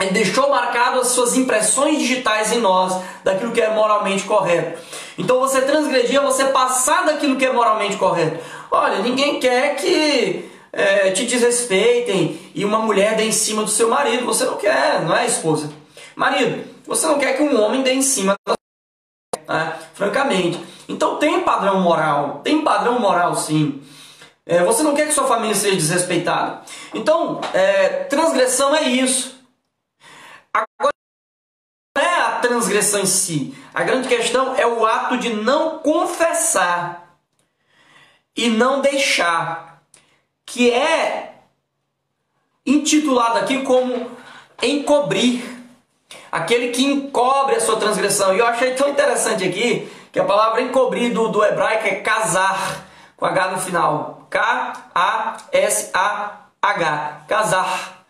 ele deixou marcado as suas impressões digitais em nós daquilo que é moralmente correto. Então você transgredir é você passar daquilo que é moralmente correto. Olha, ninguém quer que é, te desrespeitem e uma mulher dê em cima do seu marido. Você não quer, não é, esposa? Marido, você não quer que um homem dê em cima da né? francamente. Então tem padrão moral, tem padrão moral sim. É, você não quer que sua família seja desrespeitada. Então, é, transgressão é isso. Agora, não é a transgressão em si. A grande questão é o ato de não confessar e não deixar, que é intitulado aqui como encobrir. Aquele que encobre a sua transgressão. E eu achei tão interessante aqui que a palavra encobrir do, do hebraico é casar, com H no final. K-A-S-A-H. Casar.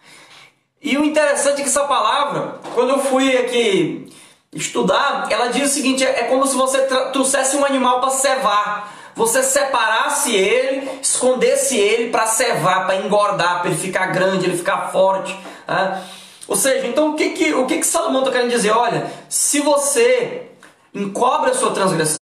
E o interessante é que essa palavra, quando eu fui aqui estudar, ela diz o seguinte: é como se você trouxesse um animal para cevar. Você separasse ele, escondesse ele para cevar, para engordar, para ele ficar grande, ele ficar forte. Né? Ou seja, então o que que, o que, que Salomão está querendo dizer? Olha, se você encobre a sua transgressão,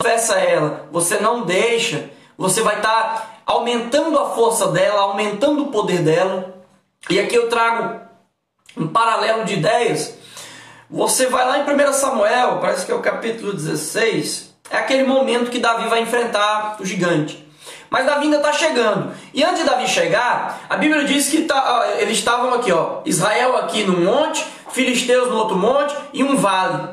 confessa ela, você não deixa, você vai estar tá aumentando a força dela, aumentando o poder dela, e aqui eu trago um paralelo de ideias. Você vai lá em 1 Samuel, parece que é o capítulo 16, é aquele momento que Davi vai enfrentar o gigante. Mas Davi ainda está chegando. E antes de Davi chegar, a Bíblia diz que tá, eles estavam aqui, ó, Israel aqui num monte, Filisteus no outro monte e um vale.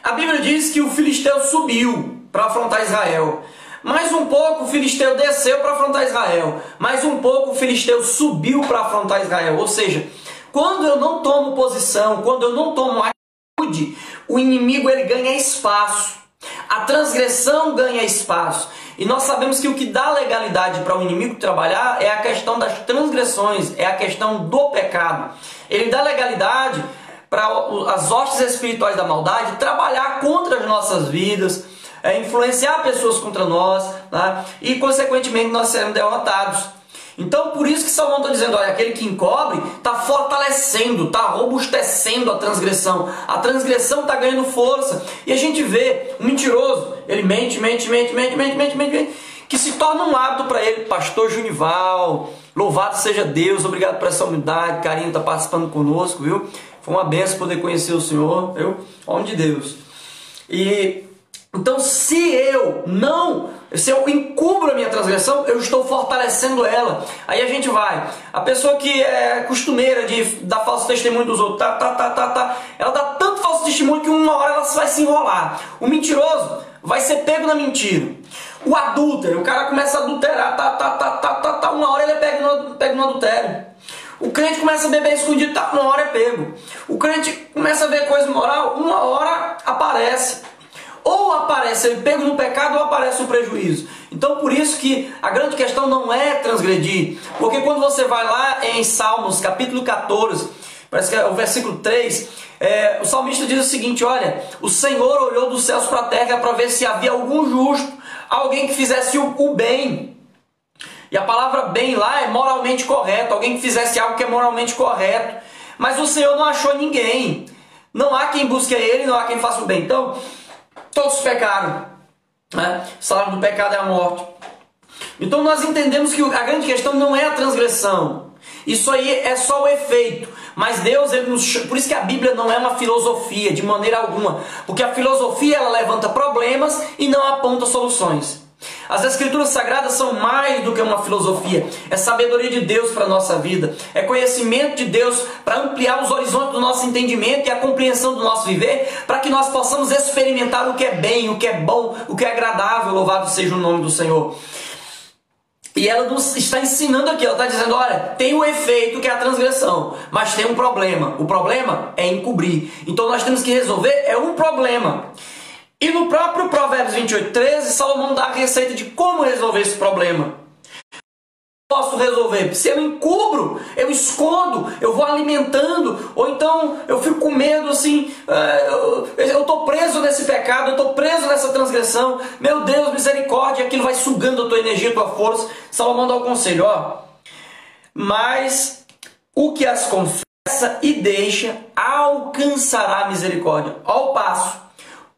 A Bíblia diz que o Filisteu subiu para afrontar Israel. Mais um pouco o filisteu desceu para afrontar Israel. Mais um pouco o filisteu subiu para afrontar Israel. Ou seja, quando eu não tomo posição, quando eu não tomo atitude, o inimigo ele ganha espaço. A transgressão ganha espaço. E nós sabemos que o que dá legalidade para o inimigo trabalhar é a questão das transgressões, é a questão do pecado. Ele dá legalidade para as hostes espirituais da maldade trabalhar contra as nossas vidas, é, influenciar pessoas contra nós né? e, consequentemente, nós seremos derrotados. Então, por isso que Salomão está dizendo: olha, aquele que encobre está fortalecendo, está robustecendo a transgressão. A transgressão está ganhando força. E a gente vê um mentiroso, ele mente, mente, mente, mente, mente, mente, mente, mente que se torna um hábito para ele. Pastor Junival, louvado seja Deus, obrigado por essa humildade, carinho, está participando conosco, viu? Foi uma benção poder conhecer o Senhor, viu? Homem de Deus. E então, se eu não, se eu encubro a minha transgressão, eu estou fortalecendo ela. Aí a gente vai. A pessoa que é costumeira de dar falso testemunho dos outros, tá, tá, tá, tá, tá, ela dá tanto falso testemunho que uma hora ela vai se enrolar. O mentiroso vai ser pego na mentira. O adúltero, o cara começa a adulterar, tá, tá, tá, tá, tá, tá, uma hora ele é pego no, pego no adultério. O crente começa a beber escondido, tá, uma hora é pego. O crente começa a ver coisa moral, uma hora aparece. Ou aparece ele pego no pecado ou aparece o prejuízo. Então por isso que a grande questão não é transgredir. Porque quando você vai lá em Salmos capítulo 14, parece que é o versículo 3, é, o salmista diz o seguinte: Olha, o Senhor olhou dos céus para a terra para ver se havia algum justo, alguém que fizesse o, o bem. E a palavra bem lá é moralmente correto, alguém que fizesse algo que é moralmente correto. Mas o Senhor não achou ninguém. Não há quem busque a Ele, não há quem faça o bem. Então, todos pecaram. Né? O salário do pecado é a morte. Então nós entendemos que a grande questão não é a transgressão. Isso aí é só o efeito. Mas Deus, ele nos... por isso que a Bíblia não é uma filosofia de maneira alguma, porque a filosofia ela levanta problemas e não aponta soluções. As escrituras sagradas são mais do que uma filosofia, é sabedoria de Deus para a nossa vida, é conhecimento de Deus para ampliar os horizontes do nosso entendimento e a compreensão do nosso viver, para que nós possamos experimentar o que é bem, o que é bom, o que é agradável, louvado seja o nome do Senhor. E ela nos está ensinando aqui, ela está dizendo: olha, tem o efeito que é a transgressão, mas tem um problema. O problema é encobrir. Então nós temos que resolver é um problema. E no próprio Provérbios 28, 13, Salomão dá a receita de como resolver esse problema posso resolver? Se eu encubro, eu escondo, eu vou alimentando, ou então eu fico com medo assim, é, eu estou preso nesse pecado, eu estou preso nessa transgressão, meu Deus, misericórdia, aquilo vai sugando a tua energia, a tua força. Salomão dá o conselho, ó. Mas o que as confessa e deixa alcançará misericórdia. Ó o passo.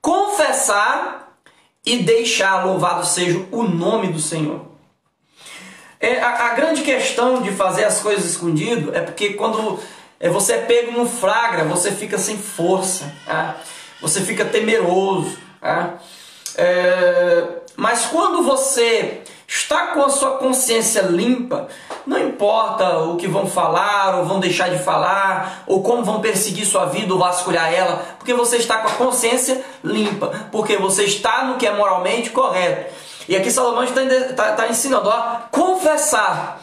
Confessar e deixar, louvado seja o nome do Senhor. É, a, a, grande questão de fazer as coisas escondido é porque quando é, você é pego no flagra, você fica sem força, tá? você fica temeroso. Tá? É, mas quando você está com a sua consciência limpa, não importa o que vão falar ou vão deixar de falar, ou como vão perseguir sua vida ou vasculhar ela, porque você está com a consciência limpa, porque você está no que é moralmente correto. E aqui Salomão está, está, está ensinando a confessar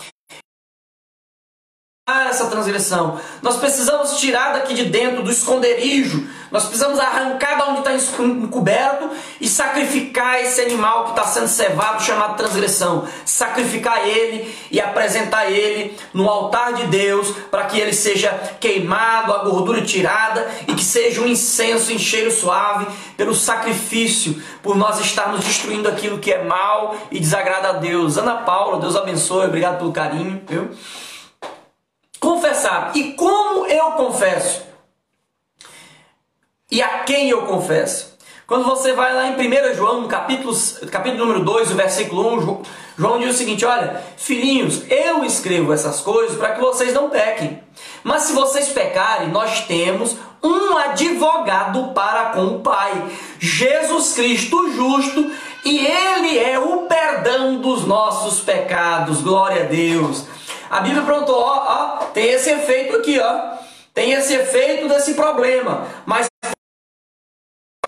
essa transgressão. Nós precisamos tirar daqui de dentro do esconderijo. Nós precisamos arrancar da onde está encoberto e sacrificar esse animal que está sendo cevado, chamado transgressão. Sacrificar ele e apresentar ele no altar de Deus para que ele seja queimado, a gordura tirada e que seja um incenso em cheiro suave pelo sacrifício, por nós estarmos destruindo aquilo que é mal e desagrada a Deus. Ana Paula, Deus abençoe, obrigado pelo carinho. Viu? Confessar. E como eu confesso? E a quem eu confesso? Quando você vai lá em 1 João, capítulo, capítulo número 2, o versículo 1, João diz o seguinte: Olha, filhinhos, eu escrevo essas coisas para que vocês não pequem. Mas se vocês pecarem, nós temos um advogado para com o Pai, Jesus Cristo justo, e Ele é o perdão dos nossos pecados. Glória a Deus. A Bíblia perguntou, ó, ó, tem esse efeito aqui, ó. Tem esse efeito desse problema, mas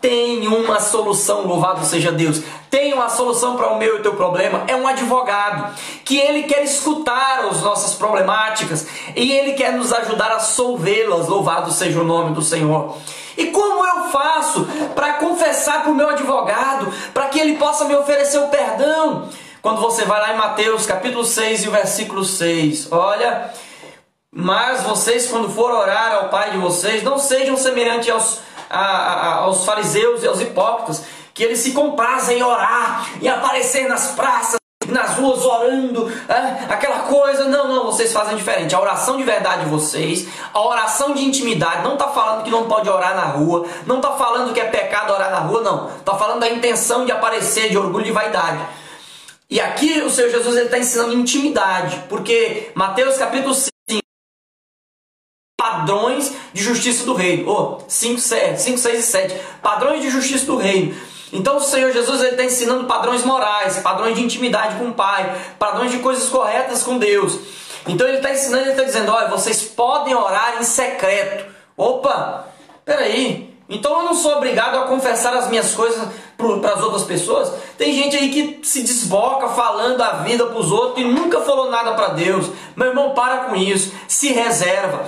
tem uma solução, louvado seja Deus. Tem uma solução para o meu e o teu problema. É um advogado que ele quer escutar as nossas problemáticas e ele quer nos ajudar a solvê-las. Louvado seja o nome do Senhor. E como eu faço para confessar para o meu advogado, para que ele possa me oferecer o perdão? Quando você vai lá em Mateus capítulo 6 e o versículo 6, olha, mas vocês quando for orar ao Pai de vocês, não sejam semelhantes aos, a, a, aos fariseus e aos hipócritas, que eles se comprazem em orar, e aparecer nas praças, nas ruas orando, é, aquela coisa. Não, não, vocês fazem diferente. A oração de verdade de vocês, a oração de intimidade, não está falando que não pode orar na rua, não está falando que é pecado orar na rua, não. Está falando da intenção de aparecer, de orgulho e vaidade. E aqui o Senhor Jesus está ensinando intimidade, porque Mateus capítulo 5, padrões de justiça do reino. Oh, 5, 7, 5, 6 e 7. Padrões de justiça do reino. Então o Senhor Jesus está ensinando padrões morais, padrões de intimidade com o Pai, padrões de coisas corretas com Deus. Então ele está ensinando, ele está dizendo, olha, vocês podem orar em secreto. Opa, peraí, então eu não sou obrigado a confessar as minhas coisas para as outras pessoas. Tem gente aí que se desboca falando a vida para os outros e nunca falou nada para Deus. Meu irmão, para com isso. Se reserva.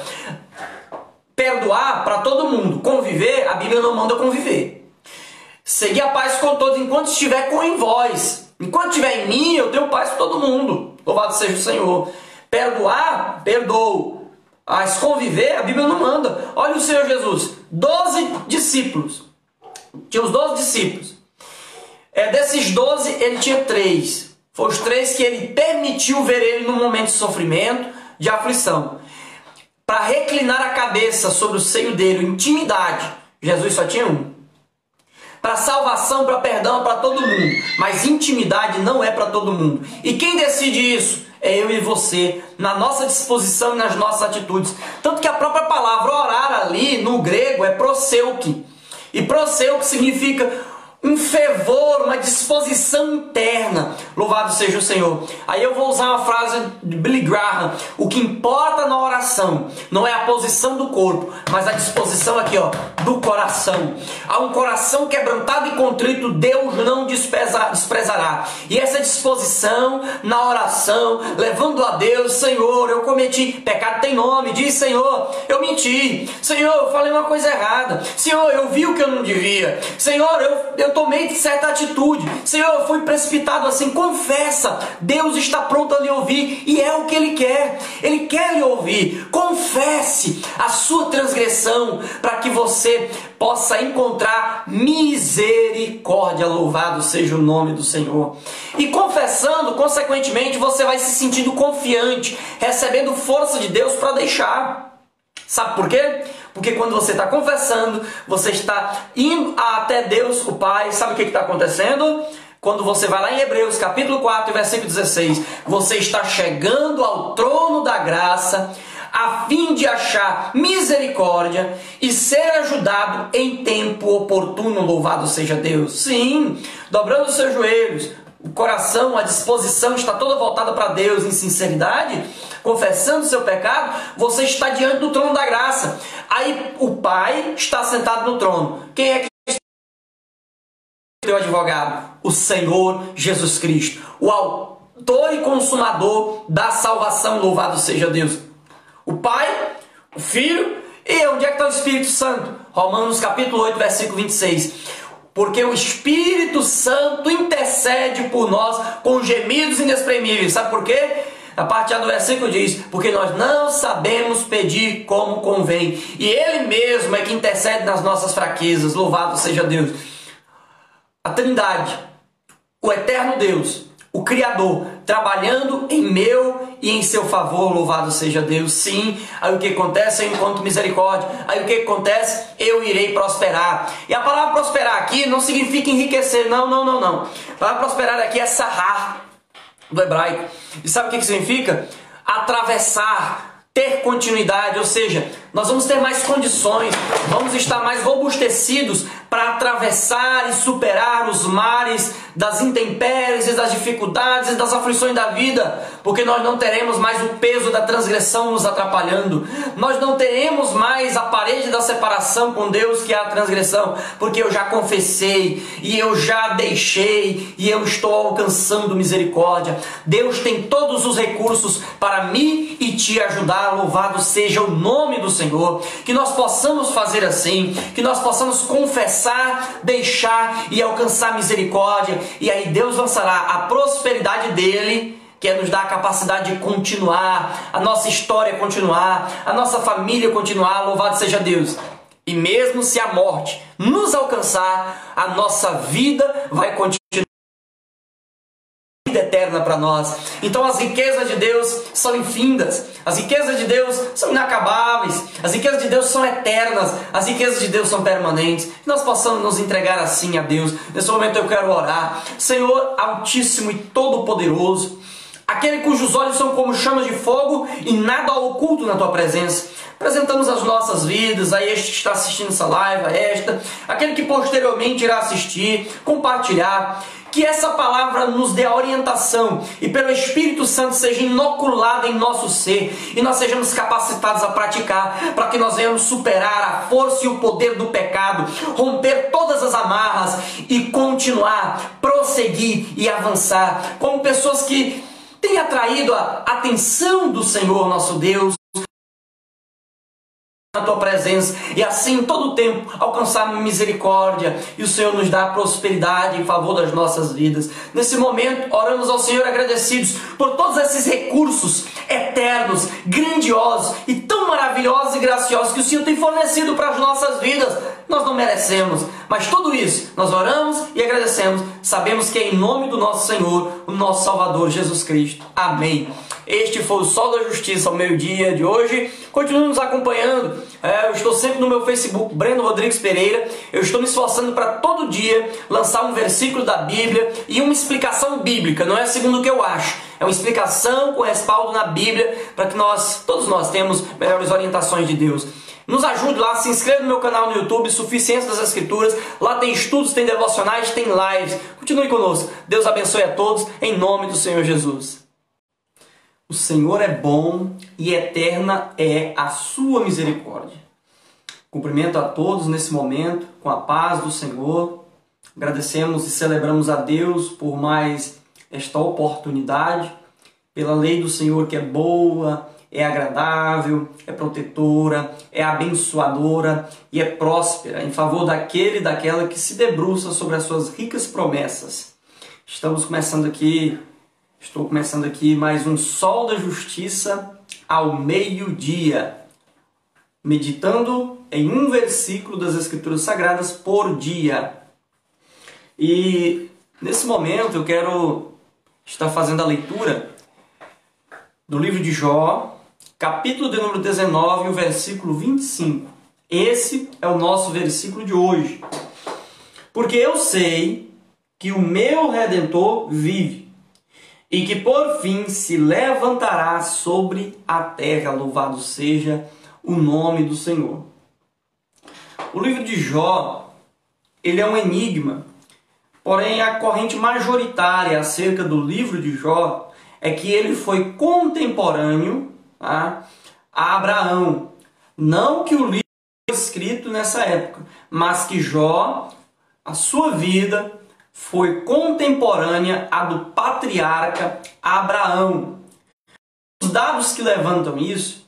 Perdoar para todo mundo. Conviver, a Bíblia não manda conviver. Seguir a paz com todos enquanto estiver com em vós. Enquanto estiver em mim, eu tenho paz com todo mundo. Louvado seja o Senhor. Perdoar, perdoo. As conviver, a Bíblia não manda. Olha o Senhor Jesus, doze discípulos. Tinha os doze discípulos. É, desses doze, ele tinha três. Foram os três que ele permitiu ver ele no momento de sofrimento, de aflição. Para reclinar a cabeça sobre o seio dele, intimidade. Jesus só tinha um. Para salvação, para perdão, para todo mundo. Mas intimidade não é para todo mundo. E quem decide isso? É eu e você, na nossa disposição e nas nossas atitudes. Tanto que a própria palavra orar ali, no grego, é proseuque. E proseuque significa um fervor, uma disposição interna. Louvado seja o Senhor. Aí eu vou usar uma frase de Billy Graham: o que importa na oração não é a posição do corpo, mas a disposição aqui, ó, do coração. Há um coração quebrantado e contrito, Deus não desprezará. E essa disposição na oração, levando a Deus, Senhor, eu cometi pecado tem nome, diz Senhor, eu menti. Senhor, eu falei uma coisa errada. Senhor, eu vi o que eu não devia. Senhor, eu, eu tomei certa atitude. Senhor, eu fui precipitado assim. Confessa. Deus está pronto a lhe ouvir e é o que Ele quer. Ele quer lhe ouvir. Confesse a sua transgressão para que você possa encontrar misericórdia. Louvado seja o nome do Senhor. E confessando, consequentemente, você vai se sentindo confiante, recebendo força de Deus para deixar. Sabe por quê? Porque quando você está confessando, você está indo até Deus, o Pai. Sabe o que está acontecendo? Quando você vai lá em Hebreus capítulo 4, versículo 16, você está chegando ao trono da graça a fim de achar misericórdia e ser ajudado em tempo oportuno. Louvado seja Deus. Sim, dobrando os seus joelhos, o coração, a disposição está toda voltada para Deus em sinceridade, confessando seu pecado, você está diante do trono da graça. Aí o Pai está sentado no trono. Quem é que teu advogado? O Senhor Jesus Cristo, o autor e consumador da salvação, louvado seja Deus. O Pai, o Filho e onde é que está o Espírito Santo? Romanos capítulo 8, versículo 26 porque o Espírito Santo intercede por nós com gemidos inexprimíveis. Sabe por quê? A parte A do versículo diz: Porque nós não sabemos pedir como convém, e Ele mesmo é que intercede nas nossas fraquezas. Louvado seja Deus. A Trindade, o eterno Deus, o Criador, trabalhando em meu e em seu favor, louvado seja Deus. Sim, aí o que acontece? Eu encontro misericórdia. Aí o que acontece? Eu irei prosperar. E a palavra prosperar aqui não significa enriquecer, não, não, não, não. A palavra prosperar aqui é sarrar, do hebraico. E sabe o que, que significa? Atravessar, ter continuidade, ou seja, nós vamos ter mais condições, vamos estar mais robustecidos para atravessar e superar os mares das intempéries, das dificuldades e das aflições da vida, porque nós não teremos mais o peso da transgressão nos atrapalhando, nós não teremos mais a parede da separação com Deus, que é a transgressão, porque eu já confessei e eu já deixei e eu estou alcançando misericórdia. Deus tem todos os recursos para me e te ajudar, louvado seja o nome do Senhor, que nós possamos fazer assim, que nós possamos confessar, deixar e alcançar misericórdia e aí Deus lançará a prosperidade dele, que é nos dar a capacidade de continuar, a nossa história continuar, a nossa família continuar, louvado seja Deus. E mesmo se a morte nos alcançar, a nossa vida vai continuar vida eterna para nós. Então as riquezas de Deus são infindas, as riquezas de Deus são inacabáveis, as riquezas de Deus são eternas, as riquezas de Deus são permanentes. Que nós possamos nos entregar assim a Deus. Nesse momento eu quero orar. Senhor Altíssimo e Todo-Poderoso, aquele cujos olhos são como chamas de fogo e nada oculto na tua presença. Apresentamos as nossas vidas, a este que está assistindo essa live, a esta, aquele que posteriormente irá assistir, compartilhar que essa palavra nos dê a orientação e pelo Espírito Santo seja inoculada em nosso ser e nós sejamos capacitados a praticar para que nós venhamos superar a força e o poder do pecado, romper todas as amarras e continuar, prosseguir e avançar como pessoas que têm atraído a atenção do Senhor nosso Deus na tua presença e assim todo o tempo alcançar misericórdia e o Senhor nos dá prosperidade em favor das nossas vidas. Nesse momento, oramos ao Senhor agradecidos por todos esses recursos eternos grandiosos e tão maravilhosos e graciosos que o Senhor tem fornecido para as nossas vidas. Nós não merecemos, mas tudo isso nós oramos e agradecemos. Sabemos que é em nome do nosso Senhor, o nosso Salvador Jesus Cristo. Amém. Este foi o Sol da Justiça ao meio-dia de hoje. Continue nos acompanhando. É, eu estou sempre no meu Facebook, Breno Rodrigues Pereira. Eu estou me esforçando para todo dia lançar um versículo da Bíblia e uma explicação bíblica. Não é segundo o que eu acho. É uma explicação com respaldo na Bíblia para que nós, todos nós, temos melhores orientações de Deus. Nos ajude lá, se inscreva no meu canal no YouTube, Suficiência das Escrituras. Lá tem estudos, tem devocionais, tem lives. Continue conosco. Deus abençoe a todos, em nome do Senhor Jesus. O Senhor é bom e eterna é a sua misericórdia. Cumprimento a todos nesse momento com a paz do Senhor. Agradecemos e celebramos a Deus por mais esta oportunidade, pela lei do Senhor que é boa, é agradável, é protetora, é abençoadora e é próspera em favor daquele e daquela que se debruça sobre as suas ricas promessas. Estamos começando aqui Estou começando aqui mais um Sol da Justiça ao meio-dia, meditando em um versículo das Escrituras Sagradas por dia. E nesse momento eu quero estar fazendo a leitura do livro de Jó, capítulo de número 19, o versículo 25. Esse é o nosso versículo de hoje. Porque eu sei que o meu redentor vive e que por fim se levantará sobre a terra. Louvado seja o nome do Senhor. O livro de Jó, ele é um enigma. Porém, a corrente majoritária acerca do livro de Jó é que ele foi contemporâneo tá, a Abraão. Não que o livro foi escrito nessa época, mas que Jó, a sua vida, foi contemporânea à do patriarca Abraão. Os dados que levantam isso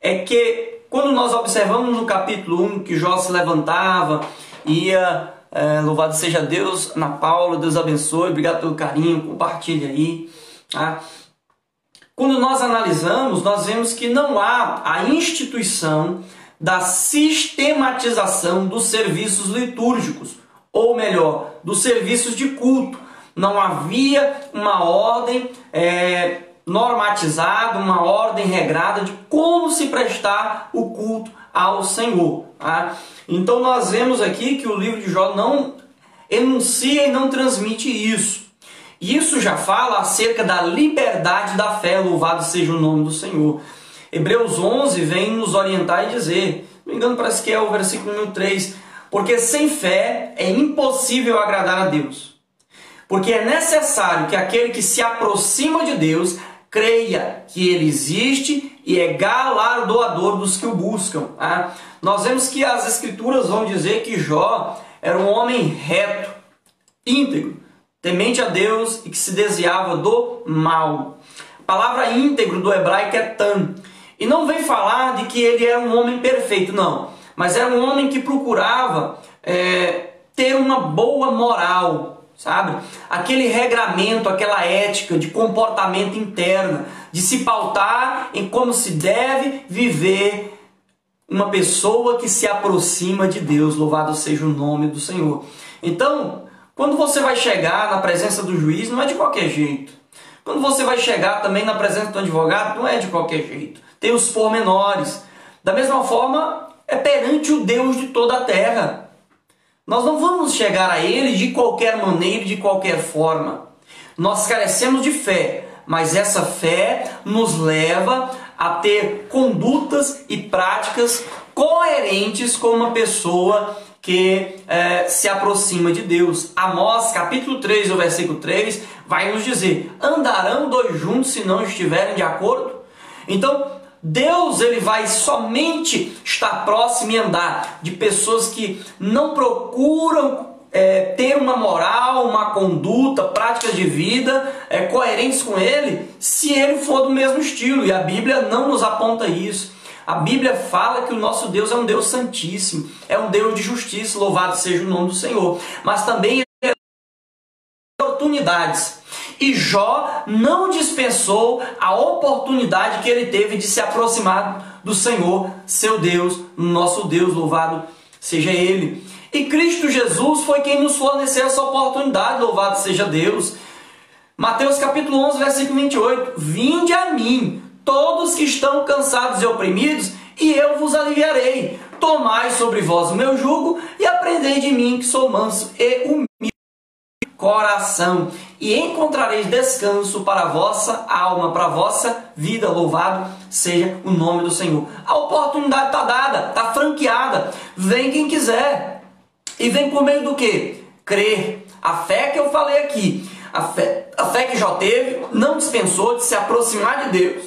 é que quando nós observamos no capítulo 1 que Jó se levantava, ia, é, louvado seja Deus, Ana Paula, Deus abençoe, obrigado pelo carinho, compartilhe aí. Tá? Quando nós analisamos, nós vemos que não há a instituição da sistematização dos serviços litúrgicos ou melhor, dos serviços de culto. Não havia uma ordem é, normatizada, uma ordem regrada de como se prestar o culto ao Senhor. Tá? Então nós vemos aqui que o livro de Jó não enuncia e não transmite isso. Isso já fala acerca da liberdade da fé, louvado seja o nome do Senhor. Hebreus 11 vem nos orientar e dizer, não me engano, parece que é o versículo número 3, porque sem fé é impossível agradar a Deus. Porque é necessário que aquele que se aproxima de Deus creia que ele existe e é galardoador dos que o buscam. Tá? Nós vemos que as escrituras vão dizer que Jó era um homem reto, íntegro, temente a Deus e que se desviava do mal. A palavra íntegro do hebraico é tan. E não vem falar de que ele era um homem perfeito, não mas era um homem que procurava é, ter uma boa moral, sabe? Aquele regramento, aquela ética de comportamento interno, de se pautar em como se deve viver uma pessoa que se aproxima de Deus, louvado seja o nome do Senhor. Então, quando você vai chegar na presença do juiz, não é de qualquer jeito. Quando você vai chegar também na presença do advogado, não é de qualquer jeito. Tem os pormenores. Da mesma forma, é perante o Deus de toda a terra. Nós não vamos chegar a Ele de qualquer maneira, de qualquer forma. Nós carecemos de fé, mas essa fé nos leva a ter condutas e práticas coerentes com uma pessoa que é, se aproxima de Deus. Amós, capítulo 3, o versículo 3, vai nos dizer: andarão dois juntos se não estiverem de acordo? Então, Deus ele vai somente estar próximo e andar de pessoas que não procuram é, ter uma moral, uma conduta, práticas de vida é, coerentes com Ele, se Ele for do mesmo estilo. E a Bíblia não nos aponta isso. A Bíblia fala que o nosso Deus é um Deus santíssimo, é um Deus de justiça, louvado seja o nome do Senhor. Mas também oportunidades E Jó não dispensou a oportunidade que ele teve de se aproximar do Senhor, seu Deus, nosso Deus, louvado seja Ele. E Cristo Jesus foi quem nos forneceu essa oportunidade, louvado seja Deus. Mateus capítulo 11, versículo 28. Vinde a mim, todos que estão cansados e oprimidos, e eu vos aliviarei. Tomai sobre vós o meu jugo e aprendei de mim, que sou manso e humilde coração, e encontrareis descanso para a vossa alma, para a vossa vida. Louvado seja o nome do Senhor. A oportunidade está dada, está franqueada. Vem quem quiser. E vem por meio do que? Crer. A fé que eu falei aqui, a fé, a fé que já teve, não dispensou de se aproximar de Deus.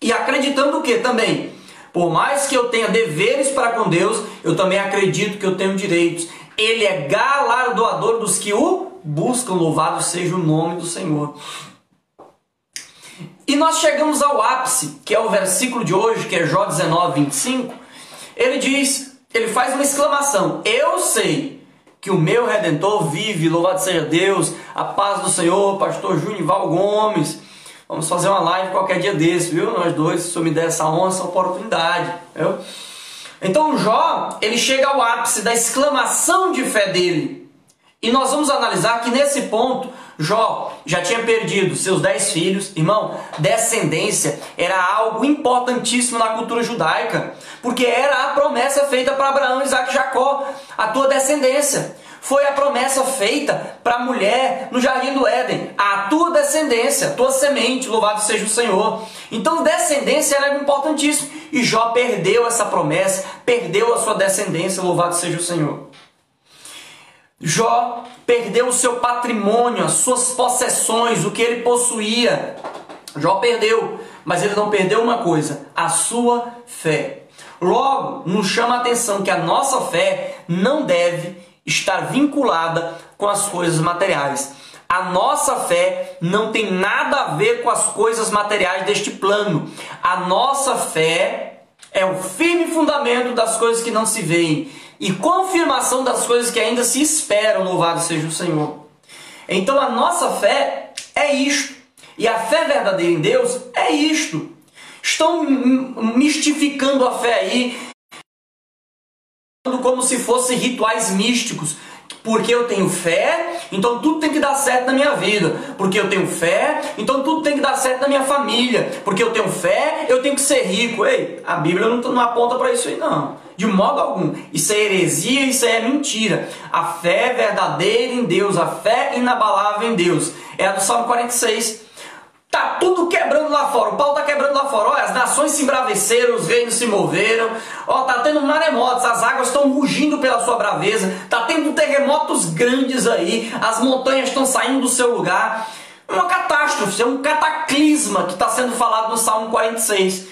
E acreditando o que também? Por mais que eu tenha deveres para com Deus, eu também acredito que eu tenho direitos. Ele é galardoador dos que o buscam. Louvado seja o nome do Senhor. E nós chegamos ao ápice, que é o versículo de hoje, que é Jó 19, 25. Ele diz, ele faz uma exclamação: Eu sei que o meu redentor vive, louvado seja Deus, a paz do Senhor, pastor Junival Gomes. Vamos fazer uma live qualquer dia desse, viu? Nós dois, se eu me der essa honra, essa oportunidade. Viu? Então Jó, ele chega ao ápice da exclamação de fé dele. E nós vamos analisar que nesse ponto, Jó já tinha perdido seus dez filhos. Irmão, descendência era algo importantíssimo na cultura judaica, porque era a promessa feita para Abraão, Isaac e Jacó, a tua descendência foi a promessa feita para a mulher no jardim do Éden: a tua descendência, a tua semente, louvado seja o Senhor. Então, descendência era importantíssimo. E Jó perdeu essa promessa, perdeu a sua descendência, louvado seja o Senhor. Jó perdeu o seu patrimônio, as suas possessões, o que ele possuía. Jó perdeu, mas ele não perdeu uma coisa: a sua fé. Logo, nos chama a atenção que a nossa fé não deve estar vinculada com as coisas materiais. A nossa fé não tem nada a ver com as coisas materiais deste plano. A nossa fé é o firme fundamento das coisas que não se veem e confirmação das coisas que ainda se esperam. Louvado seja o Senhor. Então a nossa fé é isto. E a fé verdadeira em Deus é isto. Estão mistificando a fé aí, como se fossem rituais místicos. Porque eu tenho fé, então tudo tem que dar certo na minha vida. Porque eu tenho fé, então tudo tem que dar certo na minha família. Porque eu tenho fé, eu tenho que ser rico. Ei, a Bíblia não, não aponta para isso aí, não. De modo algum. Isso é heresia, isso é mentira. A fé verdadeira em Deus, a fé inabalável em Deus. É a do Salmo 46. Tá tudo quebrando lá fora. O pau tá quebrando lá fora. Olha, as nações se embraveceram, os reinos se moveram. Ó, tá tendo maremotos, as águas estão rugindo pela sua braveza. Tá tendo terremotos grandes aí. As montanhas estão saindo do seu lugar. Uma catástrofe, é um cataclisma que está sendo falado no Salmo 46.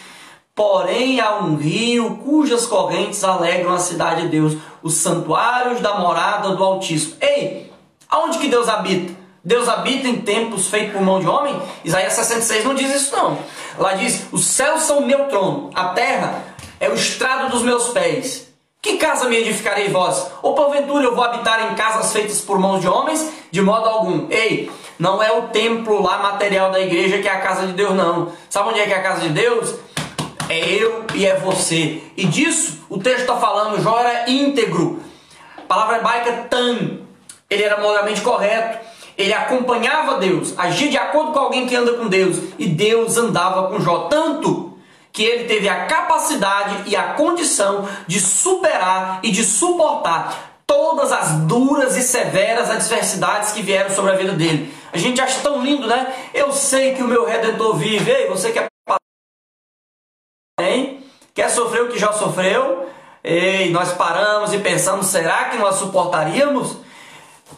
Porém, há um rio cujas correntes alegram a cidade de Deus, os santuários da morada do Altíssimo. Ei, aonde que Deus habita? Deus habita em templos feitos por mão de homem? Isaías 66 não diz isso não. Lá diz: "Os céus são o meu trono, a terra é o estrado dos meus pés. Que casa me edificarei vós? Ou porventura eu vou habitar em casas feitas por mãos de homens? De modo algum. Ei, não é o templo lá material da igreja que é a casa de Deus, não. Sabe onde é que é a casa de Deus? É eu e é você. E disso o texto está falando, Jó era íntegro. A palavra hebraica tan. Ele era moralmente correto ele acompanhava Deus, agia de acordo com alguém que anda com Deus, e Deus andava com Jó. Tanto que ele teve a capacidade e a condição de superar e de suportar todas as duras e severas adversidades que vieram sobre a vida dele. A gente acha tão lindo, né? Eu sei que o meu redentor vive. Ei, você quer hein? Quer sofrer o que já sofreu? Ei, nós paramos e pensamos, será que nós suportaríamos?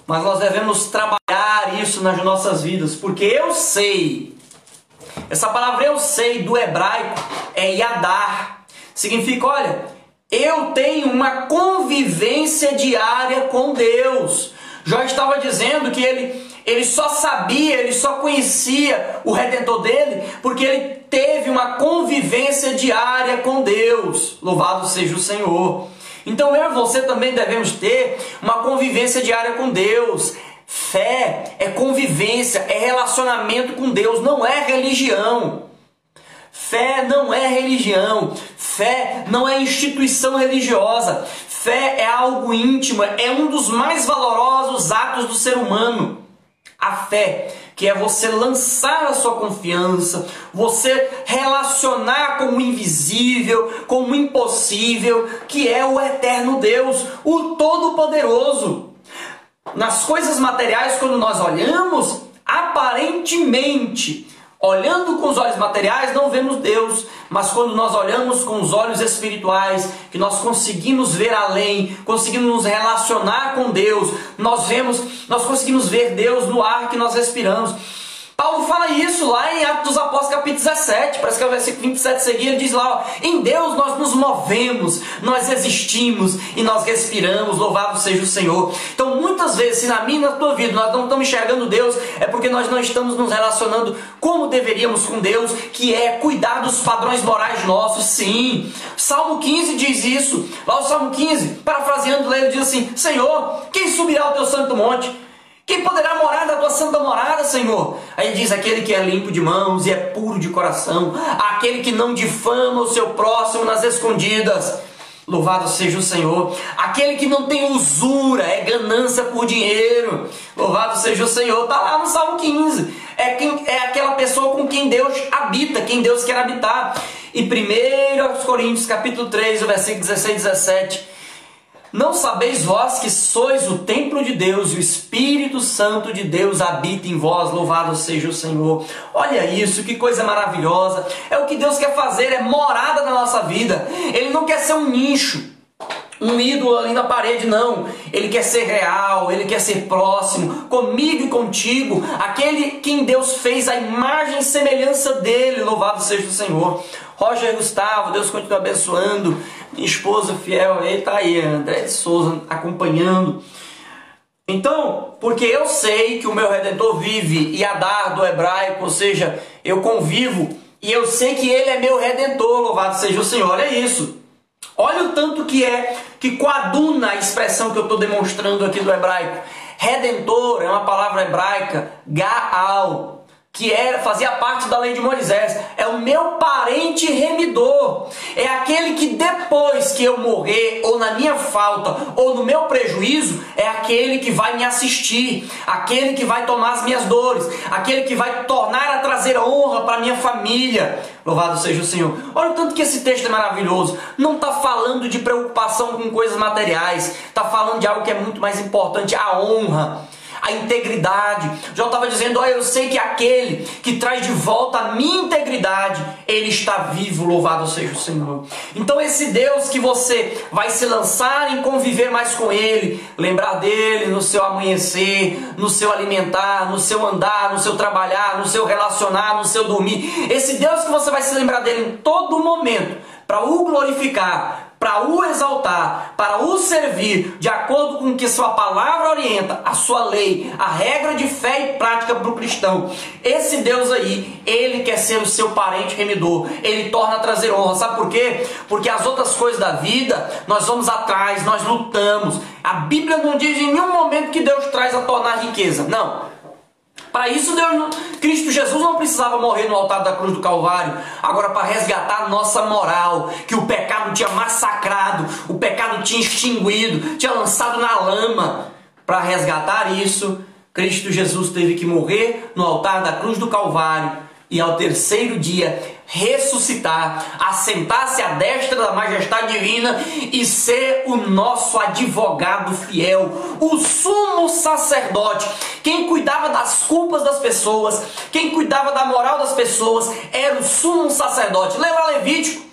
Mas nós devemos trabalhar isso nas nossas vidas, porque eu sei. Essa palavra eu sei do hebraico é yadar. Significa, olha, eu tenho uma convivência diária com Deus. Jó estava dizendo que ele, ele só sabia, ele só conhecia o redentor dele, porque ele teve uma convivência diária com Deus. Louvado seja o Senhor. Então eu e você também devemos ter uma convivência diária com Deus. Fé é convivência, é relacionamento com Deus, não é religião. Fé não é religião, fé não é instituição religiosa, fé é algo íntimo, é um dos mais valorosos atos do ser humano. A fé, que é você lançar a sua confiança, você relacionar com o invisível, com o impossível, que é o eterno Deus, o Todo-Poderoso. Nas coisas materiais, quando nós olhamos, aparentemente Olhando com os olhos materiais, não vemos Deus, mas quando nós olhamos com os olhos espirituais, que nós conseguimos ver além, conseguimos nos relacionar com Deus, nós vemos, nós conseguimos ver Deus no ar que nós respiramos. Paulo fala isso lá em Atos dos Apóstolos, capítulo 17, parece que é o versículo 27 seguir, ele diz lá: ó, em Deus nós nos movemos, nós existimos e nós respiramos, louvado seja o Senhor. Então, muitas vezes, se na minha e na tua vida nós não estamos enxergando Deus, é porque nós não estamos nos relacionando como deveríamos com Deus, que é cuidar dos padrões morais nossos, sim. Salmo 15 diz isso, lá o Salmo 15, parafraseando ele diz assim: Senhor, quem subirá ao teu santo monte? Quem poderá morar na tua santa morada, Senhor? Aí diz aquele que é limpo de mãos e é puro de coração, aquele que não difama o seu próximo nas escondidas. Louvado seja o Senhor. Aquele que não tem usura, é ganância por dinheiro. Louvado seja o Senhor. Está lá no Salmo 15. É, quem, é aquela pessoa com quem Deus habita, quem Deus quer habitar. E 1 Coríntios capítulo 3, o versículo 16 e 17 não sabeis vós que sois o templo de Deus e o Espírito Santo de Deus habita em vós, louvado seja o Senhor. Olha isso, que coisa maravilhosa. É o que Deus quer fazer, é morada na nossa vida. Ele não quer ser um nicho um ídolo ali na parede, não. Ele quer ser real, ele quer ser próximo, comigo e contigo, aquele quem Deus fez a imagem e semelhança dele, louvado seja o Senhor. Roger Gustavo, Deus continua abençoando, minha esposa fiel, ele está aí, André de Souza acompanhando. Então, porque eu sei que o meu Redentor vive e Adar do hebraico, ou seja, eu convivo e eu sei que ele é meu Redentor, louvado seja o Senhor, é isso. Olha o tanto que é, que coaduna a expressão que eu estou demonstrando aqui do hebraico. Redentor é uma palavra hebraica, Gaal, que era, fazia parte da lei de Moisés, é o meu parente remidor. É aquele que depois que eu morrer, ou na minha falta, ou no meu prejuízo, é aquele que vai me assistir, aquele que vai tomar as minhas dores, aquele que vai tornar a trazer honra para minha família. Louvado seja o Senhor. Olha o tanto que esse texto é maravilhoso. Não está falando de preocupação com coisas materiais, está falando de algo que é muito mais importante, a honra a integridade. Já estava dizendo: Olha, eu sei que aquele que traz de volta a minha integridade, ele está vivo, louvado seja o Senhor. Então, esse Deus que você vai se lançar em conviver mais com Ele, lembrar dele no seu amanhecer, no seu alimentar, no seu andar, no seu trabalhar, no seu relacionar, no seu dormir. Esse Deus que você vai se lembrar dele em todo momento, para o glorificar, para o exaltar, para o servir, de acordo com o que sua palavra orienta, a sua lei, a regra de fé e prática para o cristão. Esse Deus aí, ele quer ser o seu parente remidor, ele torna a trazer honra. Sabe por quê? Porque as outras coisas da vida, nós vamos atrás, nós lutamos. A Bíblia não diz em nenhum momento que Deus traz a tornar riqueza. Não. Para isso, Deus, Cristo Jesus não precisava morrer no altar da cruz do Calvário. Agora, para resgatar a nossa moral, que o pecado tinha massacrado, o pecado tinha extinguido, tinha lançado na lama. Para resgatar isso, Cristo Jesus teve que morrer no altar da cruz do Calvário e ao terceiro dia ressuscitar, assentar-se à destra da majestade divina e ser o nosso advogado fiel, o sumo sacerdote, quem cuidava das culpas das pessoas, quem cuidava da moral das pessoas, era o sumo sacerdote. Lembra Levítico?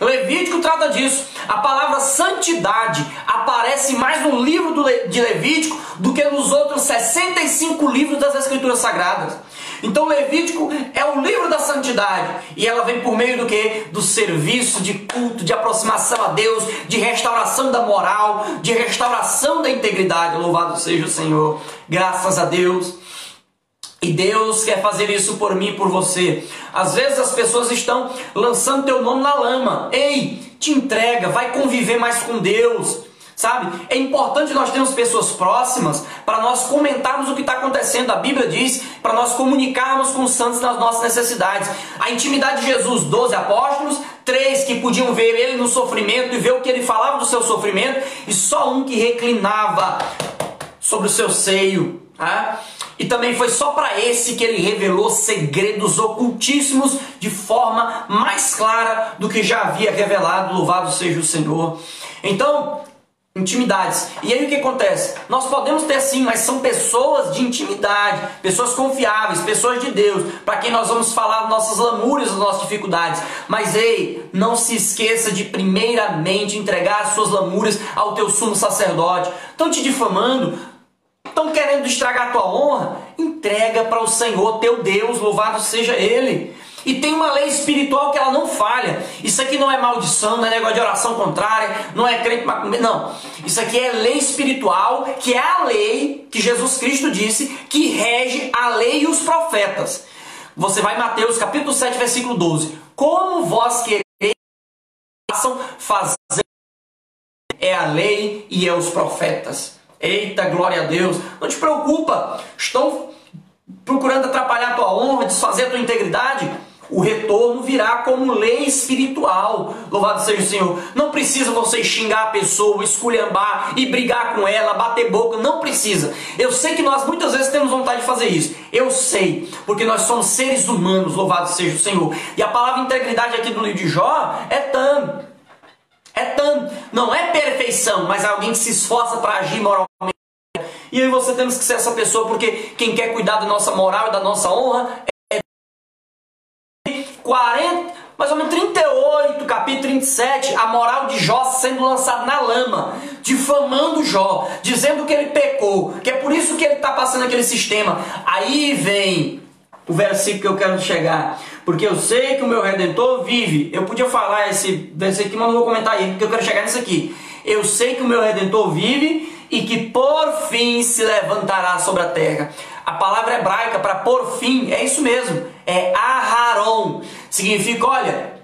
Levítico trata disso. A palavra santidade aparece mais no livro de Levítico do que nos outros 65 livros das Escrituras Sagradas. Então Levítico é o livro da santidade e ela vem por meio do que? Do serviço de culto, de aproximação a Deus, de restauração da moral, de restauração da integridade. Louvado seja o Senhor. Graças a Deus. E Deus quer fazer isso por mim e por você. Às vezes as pessoas estão lançando teu nome na lama. Ei, te entrega, vai conviver mais com Deus. Sabe? É importante nós termos pessoas próximas para nós comentarmos o que está acontecendo. A Bíblia diz para nós comunicarmos com os santos nas nossas necessidades. A intimidade de Jesus, 12 apóstolos, três que podiam ver ele no sofrimento e ver o que ele falava do seu sofrimento, e só um que reclinava sobre o seu seio. Tá? E também foi só para esse que ele revelou segredos ocultíssimos de forma mais clara do que já havia revelado. Louvado seja o Senhor. Então, intimidades. E aí o que acontece? Nós podemos ter sim, mas são pessoas de intimidade, pessoas confiáveis, pessoas de Deus, para quem nós vamos falar nossas lamúrias, nossas dificuldades. Mas ei, não se esqueça de primeiramente entregar as suas lamúrias ao teu sumo sacerdote. Estão te difamando, estão querendo estragar a tua honra, entrega para o Senhor teu Deus, louvado seja Ele. E tem uma lei espiritual que ela não falha. Isso aqui não é maldição, não é negócio de oração contrária, não é crente macumbeiro, não. Isso aqui é lei espiritual, que é a lei que Jesus Cristo disse que rege a lei e os profetas. Você vai em Mateus capítulo 7, versículo 12. Como vós quereis fazer é a lei e é os profetas. Eita, glória a Deus. Não te preocupa. Estão procurando atrapalhar a tua honra, desfazer a tua integridade o retorno virá como lei espiritual. Louvado seja o Senhor. Não precisa você xingar a pessoa, esculhambar e brigar com ela, bater boca. Não precisa. Eu sei que nós muitas vezes temos vontade de fazer isso. Eu sei, porque nós somos seres humanos. Louvado seja o Senhor. E a palavra integridade aqui do livro de Jó é tam. É tam. Não é perfeição, mas é alguém que se esforça para agir moralmente. E aí você temos que ser essa pessoa, porque quem quer cuidar da nossa moral e da nossa honra 40, mais ou menos 38, capítulo 37, a moral de Jó sendo lançada na lama, difamando Jó, dizendo que ele pecou, que é por isso que ele está passando aquele sistema. Aí vem o versículo que eu quero chegar. Porque eu sei que o meu redentor vive. Eu podia falar esse versículo, mas não vou comentar aí, porque eu quero chegar nisso aqui. Eu sei que o meu redentor vive e que por fim se levantará sobre a terra. A palavra hebraica para por fim é isso mesmo, é Aharon. Significa, olha,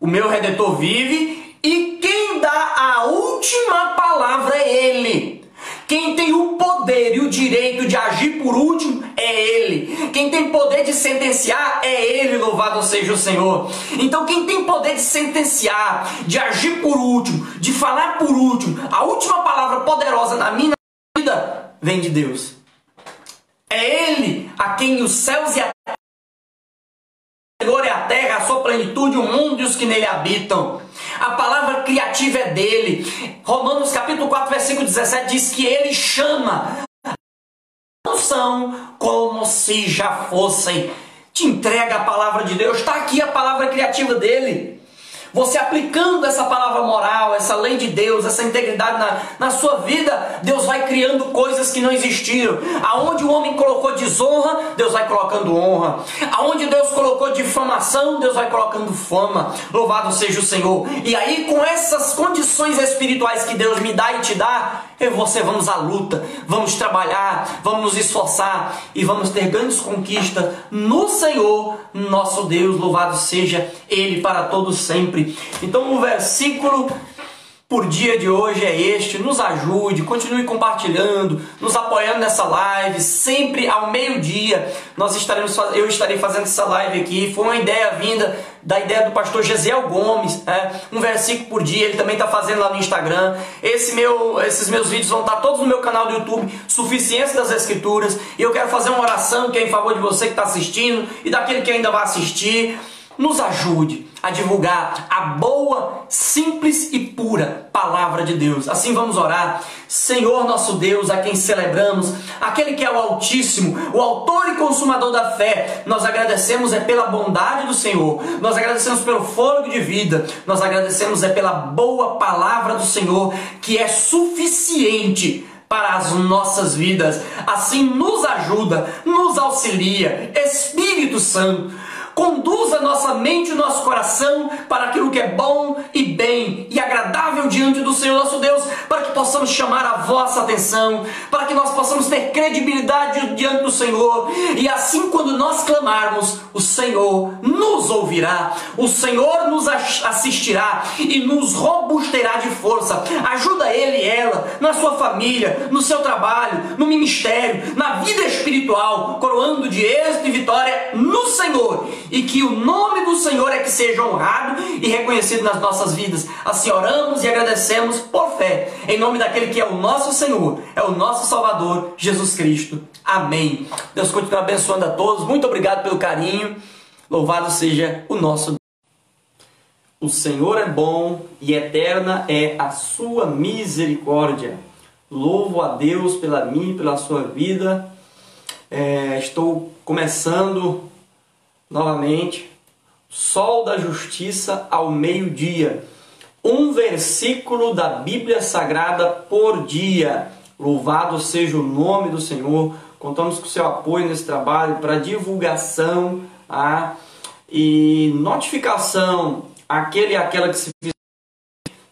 o meu redentor vive e quem dá a última palavra é ele. Quem tem o poder e o direito de agir por último é Ele. Quem tem poder de sentenciar é Ele, louvado seja o Senhor. Então, quem tem poder de sentenciar, de agir por último, de falar por último, a última palavra poderosa na minha vida vem de Deus. É Ele a quem os céus e a Senhor é a terra, a sua plenitude, o mundo e os que nele habitam. A palavra criativa é dele. Romanos capítulo 4, versículo 17 diz que ele chama. Não são como se já fossem. Te entrega a palavra de Deus. Está aqui a palavra criativa dele. Você aplicando essa palavra moral, essa lei de Deus, essa integridade na, na sua vida, Deus vai criando coisas que não existiram. Aonde o homem colocou desonra, Deus vai colocando honra. Aonde Deus colocou difamação, Deus vai colocando fama. Louvado seja o Senhor. E aí, com essas condições espirituais que Deus me dá e te dá, eu e você vamos à luta, vamos trabalhar, vamos nos esforçar e vamos ter grandes conquistas no Senhor, nosso Deus. Louvado seja Ele para todos sempre. Então o versículo por dia de hoje é este. Nos ajude, continue compartilhando, nos apoiando nessa live. Sempre ao meio-dia nós estaremos, eu estarei fazendo essa live aqui. Foi uma ideia vinda da ideia do pastor Gesiel Gomes, né? um versículo por dia. Ele também está fazendo lá no Instagram. Esse meu, esses meus vídeos vão estar todos no meu canal do YouTube, Suficiência das Escrituras. E eu quero fazer uma oração que é em favor de você que está assistindo e daquele que ainda vai assistir. Nos ajude a divulgar a boa, simples e pura palavra de Deus. Assim vamos orar. Senhor nosso Deus, a quem celebramos, aquele que é o Altíssimo, o autor e consumador da fé, nós agradecemos é pela bondade do Senhor, nós agradecemos pelo fôlego de vida, nós agradecemos é pela boa palavra do Senhor, que é suficiente para as nossas vidas. Assim nos ajuda, nos auxilia, Espírito Santo Conduza nossa mente e nosso coração para aquilo que é bom e bem e agradável diante do Senhor nosso Deus, para que possamos chamar a vossa atenção, para que nós possamos ter credibilidade diante do Senhor, e assim quando nós clamarmos, o Senhor nos ouvirá, o Senhor nos assistirá e nos robusterá de força. Ajuda ele e ela na sua família, no seu trabalho, no ministério, na vida espiritual, coroando de êxito e vitória no Senhor, e que o nome do Senhor é que seja honrado e reconhecido nas nossas vidas. Assim oramos e agradecemos por fé, em nome daquele que é o nosso Senhor, é o nosso Salvador, Jesus Cristo. Amém. Deus continue abençoando a todos. Muito obrigado pelo carinho. Louvado seja o nosso o Senhor é bom e eterna é a sua misericórdia. Louvo a Deus pela mim, pela sua vida. É, estou começando novamente. Sol da Justiça ao meio-dia. Um versículo da Bíblia Sagrada por dia. Louvado seja o nome do Senhor. Contamos com o seu apoio nesse trabalho para divulgação ah, e notificação aquele e aquela que se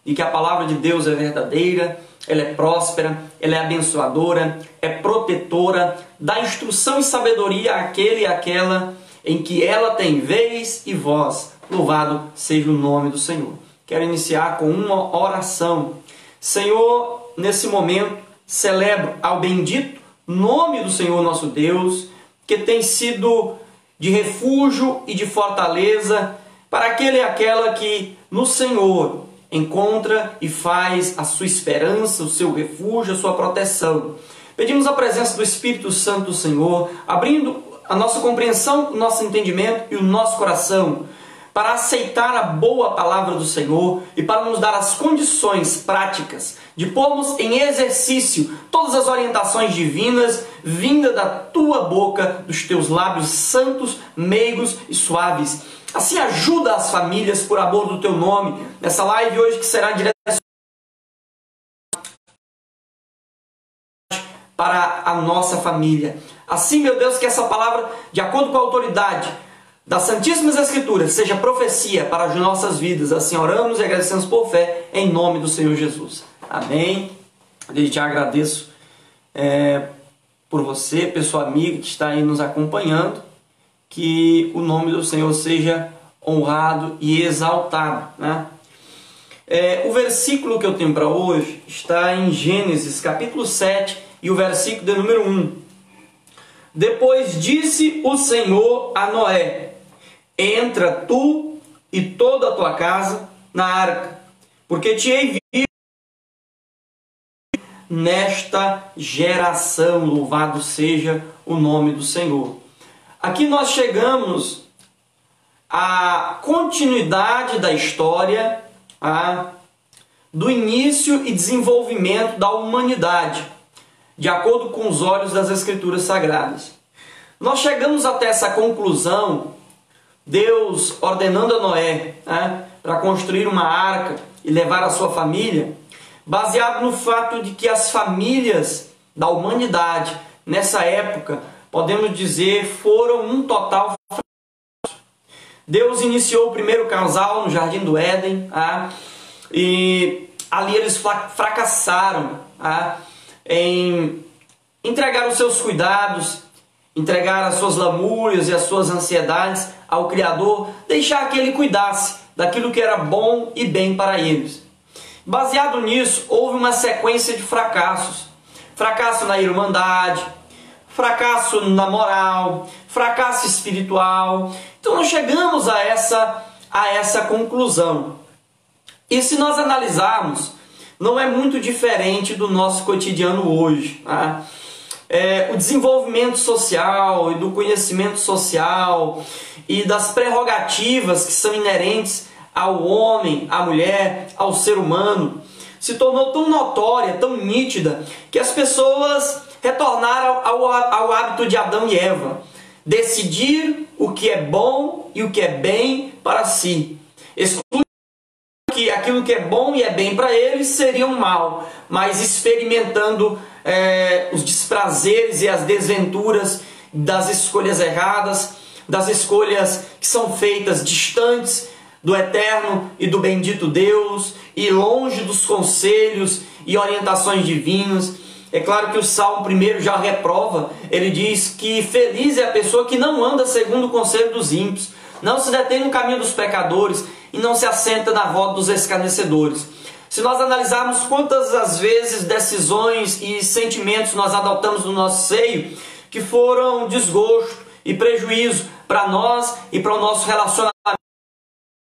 e que a palavra de Deus é verdadeira, ela é próspera, ela é abençoadora, é protetora, dá instrução e sabedoria àquele e àquela em que ela tem vez e voz. Louvado seja o nome do Senhor. Quero iniciar com uma oração. Senhor, nesse momento, celebro ao bendito nome do Senhor nosso Deus, que tem sido de refúgio e de fortaleza para aquele e aquela que no Senhor encontra e faz a sua esperança, o seu refúgio, a sua proteção. Pedimos a presença do Espírito Santo do Senhor, abrindo a nossa compreensão, o nosso entendimento e o nosso coração para aceitar a boa palavra do Senhor e para nos dar as condições práticas de pormos em exercício todas as orientações divinas vinda da tua boca, dos teus lábios santos, meigos e suaves Assim ajuda as famílias por amor do teu nome. Nessa live hoje que será direto para a nossa família. Assim, meu Deus, que essa palavra, de acordo com a autoridade das Santíssimas Escrituras, seja profecia para as nossas vidas. Assim oramos e agradecemos por fé, em nome do Senhor Jesus. Amém. Desde já agradeço é, por você, pessoa amiga que está aí nos acompanhando que o nome do Senhor seja honrado e exaltado. Né? É, o versículo que eu tenho para hoje está em Gênesis capítulo 7 e o versículo de número 1. Depois disse o Senhor a Noé: Entra tu e toda a tua casa na arca, porque te envio nesta geração. Louvado seja o nome do Senhor. Aqui nós chegamos à continuidade da história, a, do início e desenvolvimento da humanidade, de acordo com os olhos das Escrituras Sagradas. Nós chegamos até essa conclusão, Deus ordenando a Noé né, para construir uma arca e levar a sua família, baseado no fato de que as famílias da humanidade nessa época podemos dizer, foram um total Deus iniciou o primeiro casal no Jardim do Éden, ah, e ali eles fracassaram ah, em entregar os seus cuidados, entregar as suas lamúrias e as suas ansiedades ao Criador, deixar que Ele cuidasse daquilo que era bom e bem para eles. Baseado nisso, houve uma sequência de fracassos. Fracasso na irmandade, fracasso na moral, fracasso espiritual. Então nós chegamos a essa, a essa conclusão. E se nós analisarmos, não é muito diferente do nosso cotidiano hoje. Tá? É, o desenvolvimento social e do conhecimento social e das prerrogativas que são inerentes ao homem, à mulher, ao ser humano, se tornou tão notória, tão nítida, que as pessoas retornaram ao, ao hábito de Adão e Eva. Decidir o que é bom e o que é bem para si. Que aquilo que é bom e é bem para eles seria um mal, mas experimentando é, os desprazeres e as desventuras das escolhas erradas, das escolhas que são feitas distantes do eterno e do bendito Deus e longe dos conselhos e orientações divinas. É claro que o Salmo primeiro já reprova, ele diz que feliz é a pessoa que não anda segundo o conselho dos ímpios, não se detém no caminho dos pecadores e não se assenta na roda dos escarnecedores. Se nós analisarmos quantas as vezes decisões e sentimentos nós adotamos no nosso seio que foram desgosto e prejuízo para nós e para o nosso relacionamento,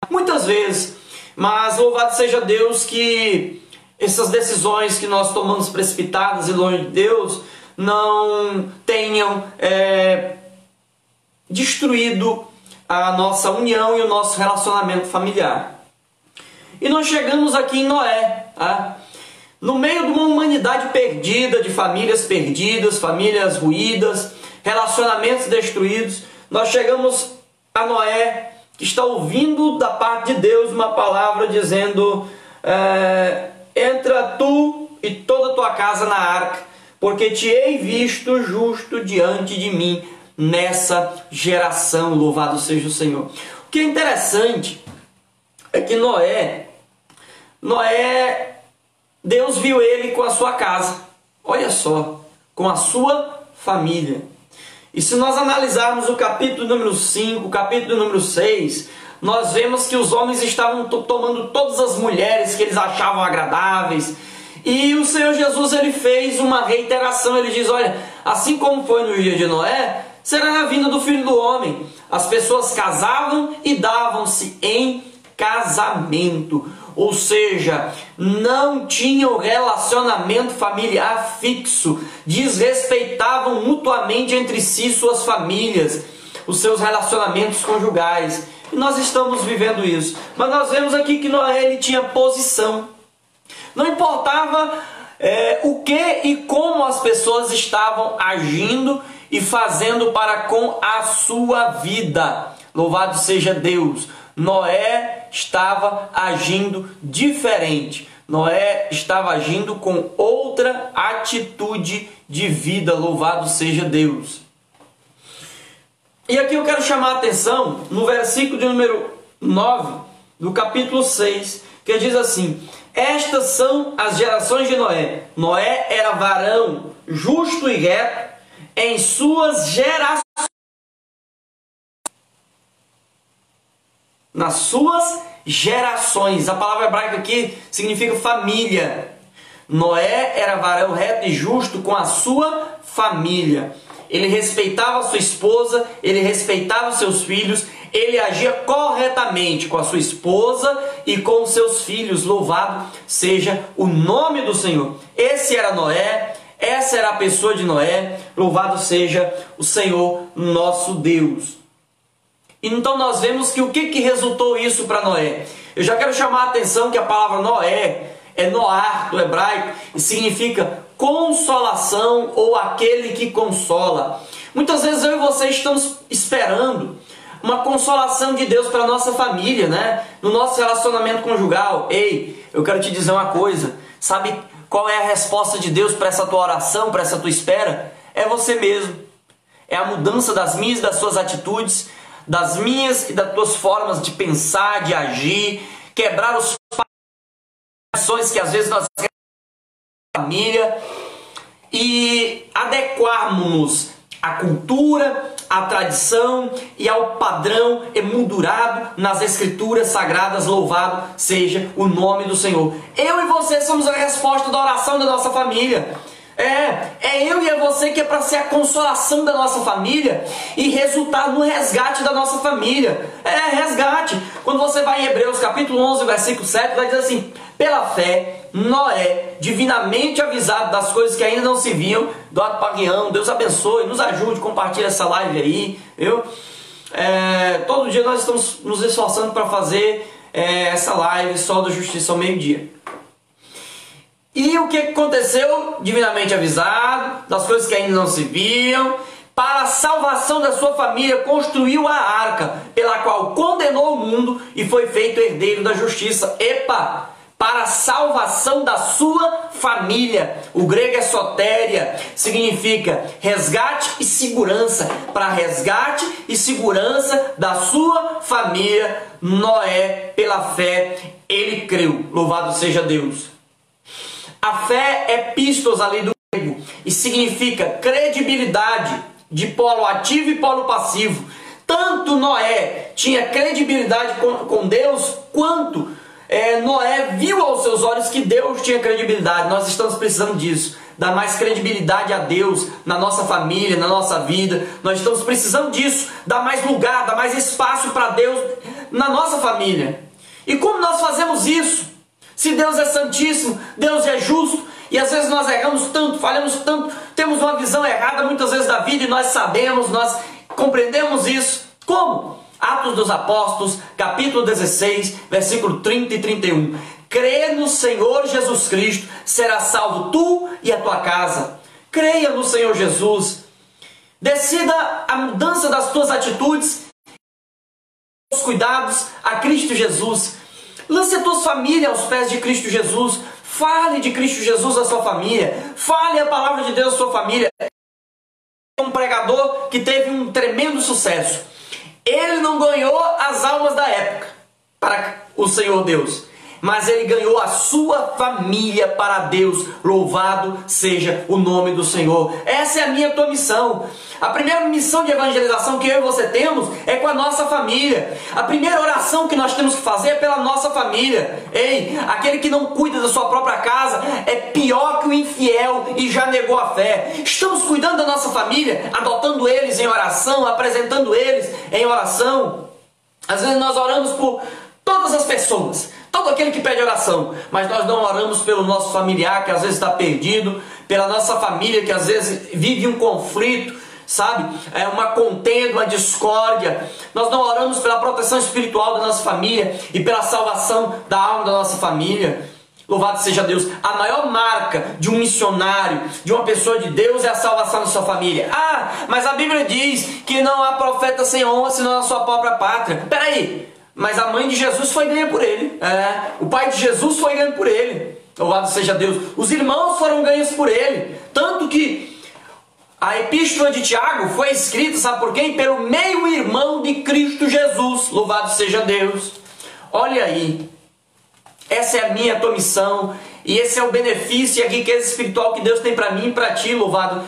muitas vezes, mas louvado seja Deus que essas decisões que nós tomamos precipitadas e longe de Deus não tenham é, destruído a nossa união e o nosso relacionamento familiar. E nós chegamos aqui em Noé, tá? no meio de uma humanidade perdida, de famílias perdidas, famílias ruídas, relacionamentos destruídos, nós chegamos a Noé, que está ouvindo da parte de Deus uma palavra dizendo: é, Entra tu e toda a tua casa na arca, porque te hei visto justo diante de mim nessa geração. Louvado seja o Senhor. O que é interessante é que Noé, Noé, Deus viu ele com a sua casa. Olha só, com a sua família. E se nós analisarmos o capítulo número 5, o capítulo número 6, nós vemos que os homens estavam tomando todas as mulheres que eles achavam agradáveis. E o Senhor Jesus ele fez uma reiteração, ele diz: "Olha, assim como foi no dia de Noé, será na vinda do Filho do homem. As pessoas casavam e davam-se em casamento, ou seja, não tinham relacionamento familiar fixo, desrespeitavam mutuamente entre si suas famílias, os seus relacionamentos conjugais. E nós estamos vivendo isso. Mas nós vemos aqui que Noé ele tinha posição. Não importava é, o que e como as pessoas estavam agindo e fazendo para com a sua vida. Louvado seja Deus. Noé estava agindo diferente. Noé estava agindo com outra atitude de vida. Louvado seja Deus. E aqui eu quero chamar a atenção no versículo de número 9 do capítulo 6, que diz assim: Estas são as gerações de Noé. Noé era varão justo e reto em suas gerações. Nas suas gerações. A palavra hebraica aqui significa família. Noé era varão reto e justo com a sua família. Ele respeitava sua esposa, ele respeitava seus filhos, ele agia corretamente com a sua esposa e com os seus filhos. Louvado seja o nome do Senhor. Esse era Noé, essa era a pessoa de Noé, louvado seja o Senhor nosso Deus. Então nós vemos que o que, que resultou isso para Noé? Eu já quero chamar a atenção que a palavra Noé é Noar do hebraico e significa consolação ou aquele que consola. Muitas vezes eu e você estamos esperando uma consolação de Deus para nossa família, né? No nosso relacionamento conjugal. Ei, eu quero te dizer uma coisa. Sabe qual é a resposta de Deus para essa tua oração, para essa tua espera? É você mesmo. É a mudança das minhas e das suas atitudes, das minhas e das tuas formas de pensar, de agir, quebrar os padrões que às vezes nós família e adequarmos à cultura, à tradição e ao padrão emoldurado nas escrituras sagradas, louvado seja o nome do Senhor. Eu e você somos a resposta da oração da nossa família. É, é eu e é você que é para ser a consolação da nossa família e resultar no resgate da nossa família. É, resgate. Quando você vai em Hebreus capítulo 11, versículo 7, vai dizer assim: pela fé, Noé, divinamente avisado das coisas que ainda não se viam, do paguião, Deus abençoe, nos ajude, compartilhe essa live aí, viu? É, todo dia nós estamos nos esforçando para fazer é, essa live só da justiça ao meio-dia. E o que aconteceu? Divinamente avisado, das coisas que ainda não se viam, para a salvação da sua família, construiu a arca, pela qual condenou o mundo e foi feito herdeiro da justiça. Epa! para a salvação da sua família. O grego é sotéria, significa resgate e segurança, para resgate e segurança da sua família. Noé, pela fé, ele creu. Louvado seja Deus. A fé é pistos ali do grego e significa credibilidade de polo ativo e polo passivo. Tanto Noé tinha credibilidade com, com Deus, quanto é, Noé viu aos seus olhos que Deus tinha credibilidade. Nós estamos precisando disso. Dar mais credibilidade a Deus na nossa família, na nossa vida. Nós estamos precisando disso. Dar mais lugar, dar mais espaço para Deus na nossa família. E como nós fazemos isso? Se Deus é santíssimo, Deus é justo, e às vezes nós erramos tanto, falhamos tanto, temos uma visão errada muitas vezes da vida e nós sabemos, nós compreendemos isso. Como? Atos dos Apóstolos, capítulo 16, versículo 30 e 31. Crê no Senhor Jesus Cristo, será salvo tu e a tua casa. Creia no Senhor Jesus. Decida a mudança das tuas atitudes, os cuidados a Cristo Jesus. Lance a tua família aos pés de Cristo Jesus. Fale de Cristo Jesus à sua família. Fale a palavra de Deus à sua família. Um pregador que teve um tremendo sucesso. Ele não ganhou as almas da época para o Senhor Deus mas ele ganhou a sua família para Deus. Louvado seja o nome do Senhor. Essa é a minha tua missão. A primeira missão de evangelização que eu e você temos é com a nossa família. A primeira oração que nós temos que fazer é pela nossa família. Ei, aquele que não cuida da sua própria casa é pior que o infiel e já negou a fé. Estamos cuidando da nossa família, adotando eles em oração, apresentando eles em oração. Às vezes nós oramos por todas as pessoas, todo aquele que pede oração, mas nós não oramos pelo nosso familiar que às vezes está perdido, pela nossa família que às vezes vive um conflito, sabe? É uma contenda, uma discórdia. Nós não oramos pela proteção espiritual da nossa família e pela salvação da alma da nossa família. Louvado seja Deus. A maior marca de um missionário, de uma pessoa de Deus, é a salvação da sua família. Ah, mas a Bíblia diz que não há profeta sem honra senão na sua própria pátria. Peraí, mas a mãe de Jesus foi ganha por ele. É, o pai de Jesus foi ganho por ele. Louvado seja Deus. Os irmãos foram ganhos por ele. Tanto que a epístola de Tiago foi escrita, sabe por quem? Pelo meio-irmão de Cristo Jesus. Louvado seja Deus. Olha aí. Essa é a minha tua missão. E esse é o benefício e a riqueza espiritual que Deus tem para mim e para ti, louvado.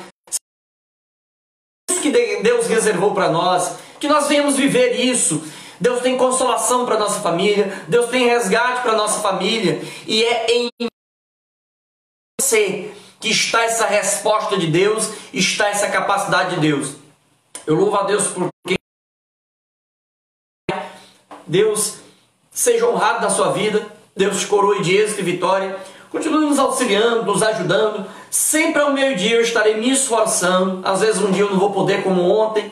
Isso que Deus reservou para nós. Que nós venhamos viver isso Deus tem consolação para nossa família, Deus tem resgate para nossa família, e é em você que está essa resposta de Deus, está essa capacidade de Deus. Eu louvo a Deus porque Deus seja honrado na sua vida, Deus te coroe de êxito e vitória. Continue nos auxiliando, nos ajudando. Sempre ao meio-dia eu estarei me esforçando. Às vezes um dia eu não vou poder como ontem,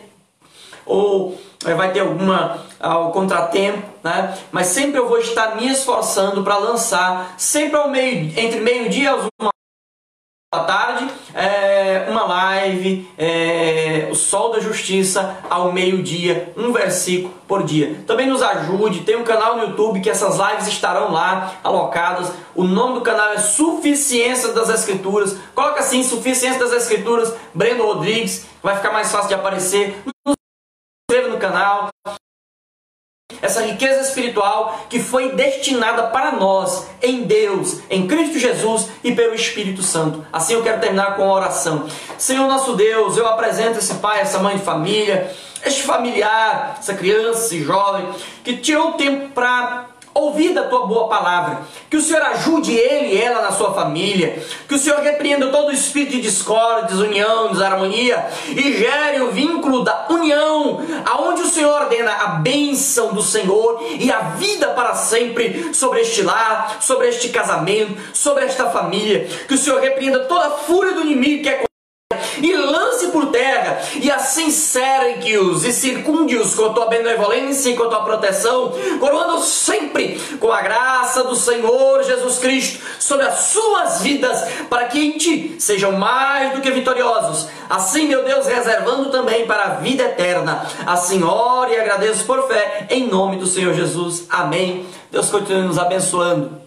ou é, vai ter alguma ao contratempo, né? Mas sempre eu vou estar me esforçando para lançar, sempre ao meio, entre meio-dia e uma da tarde, é, uma live, é, o Sol da Justiça ao meio-dia, um versículo por dia. Também nos ajude, tem um canal no YouTube que essas lives estarão lá alocadas. O nome do canal é Suficiência das Escrituras. Coloca assim, Suficiência das Escrituras, Breno Rodrigues, vai ficar mais fácil de aparecer. Canal, essa riqueza espiritual que foi destinada para nós em Deus, em Cristo Jesus e pelo Espírito Santo. Assim eu quero terminar com a oração. Senhor nosso Deus, eu apresento esse pai, essa mãe de família, este familiar, essa criança, esse jovem que tirou tempo para ouvir da tua boa palavra. Que o Senhor ajude ele e ela na sua família. Que o Senhor repreenda todo o espírito de discórdia, desunião, desarmonia e gere o vínculo da união, aonde o Senhor ordena a bênção do Senhor e a vida para sempre sobre este lar, sobre este casamento, sobre esta família. Que o Senhor repreenda toda a fúria do inimigo que é e lance por terra, e assim cerque-os e circunde-os com a tua benevolência e com a tua proteção, coroando sempre com a graça do Senhor Jesus Cristo sobre as suas vidas, para que em ti sejam mais do que vitoriosos. Assim, meu Deus, reservando também para a vida eterna. Assim, ore e agradeço por fé, em nome do Senhor Jesus. Amém. Deus continue nos abençoando.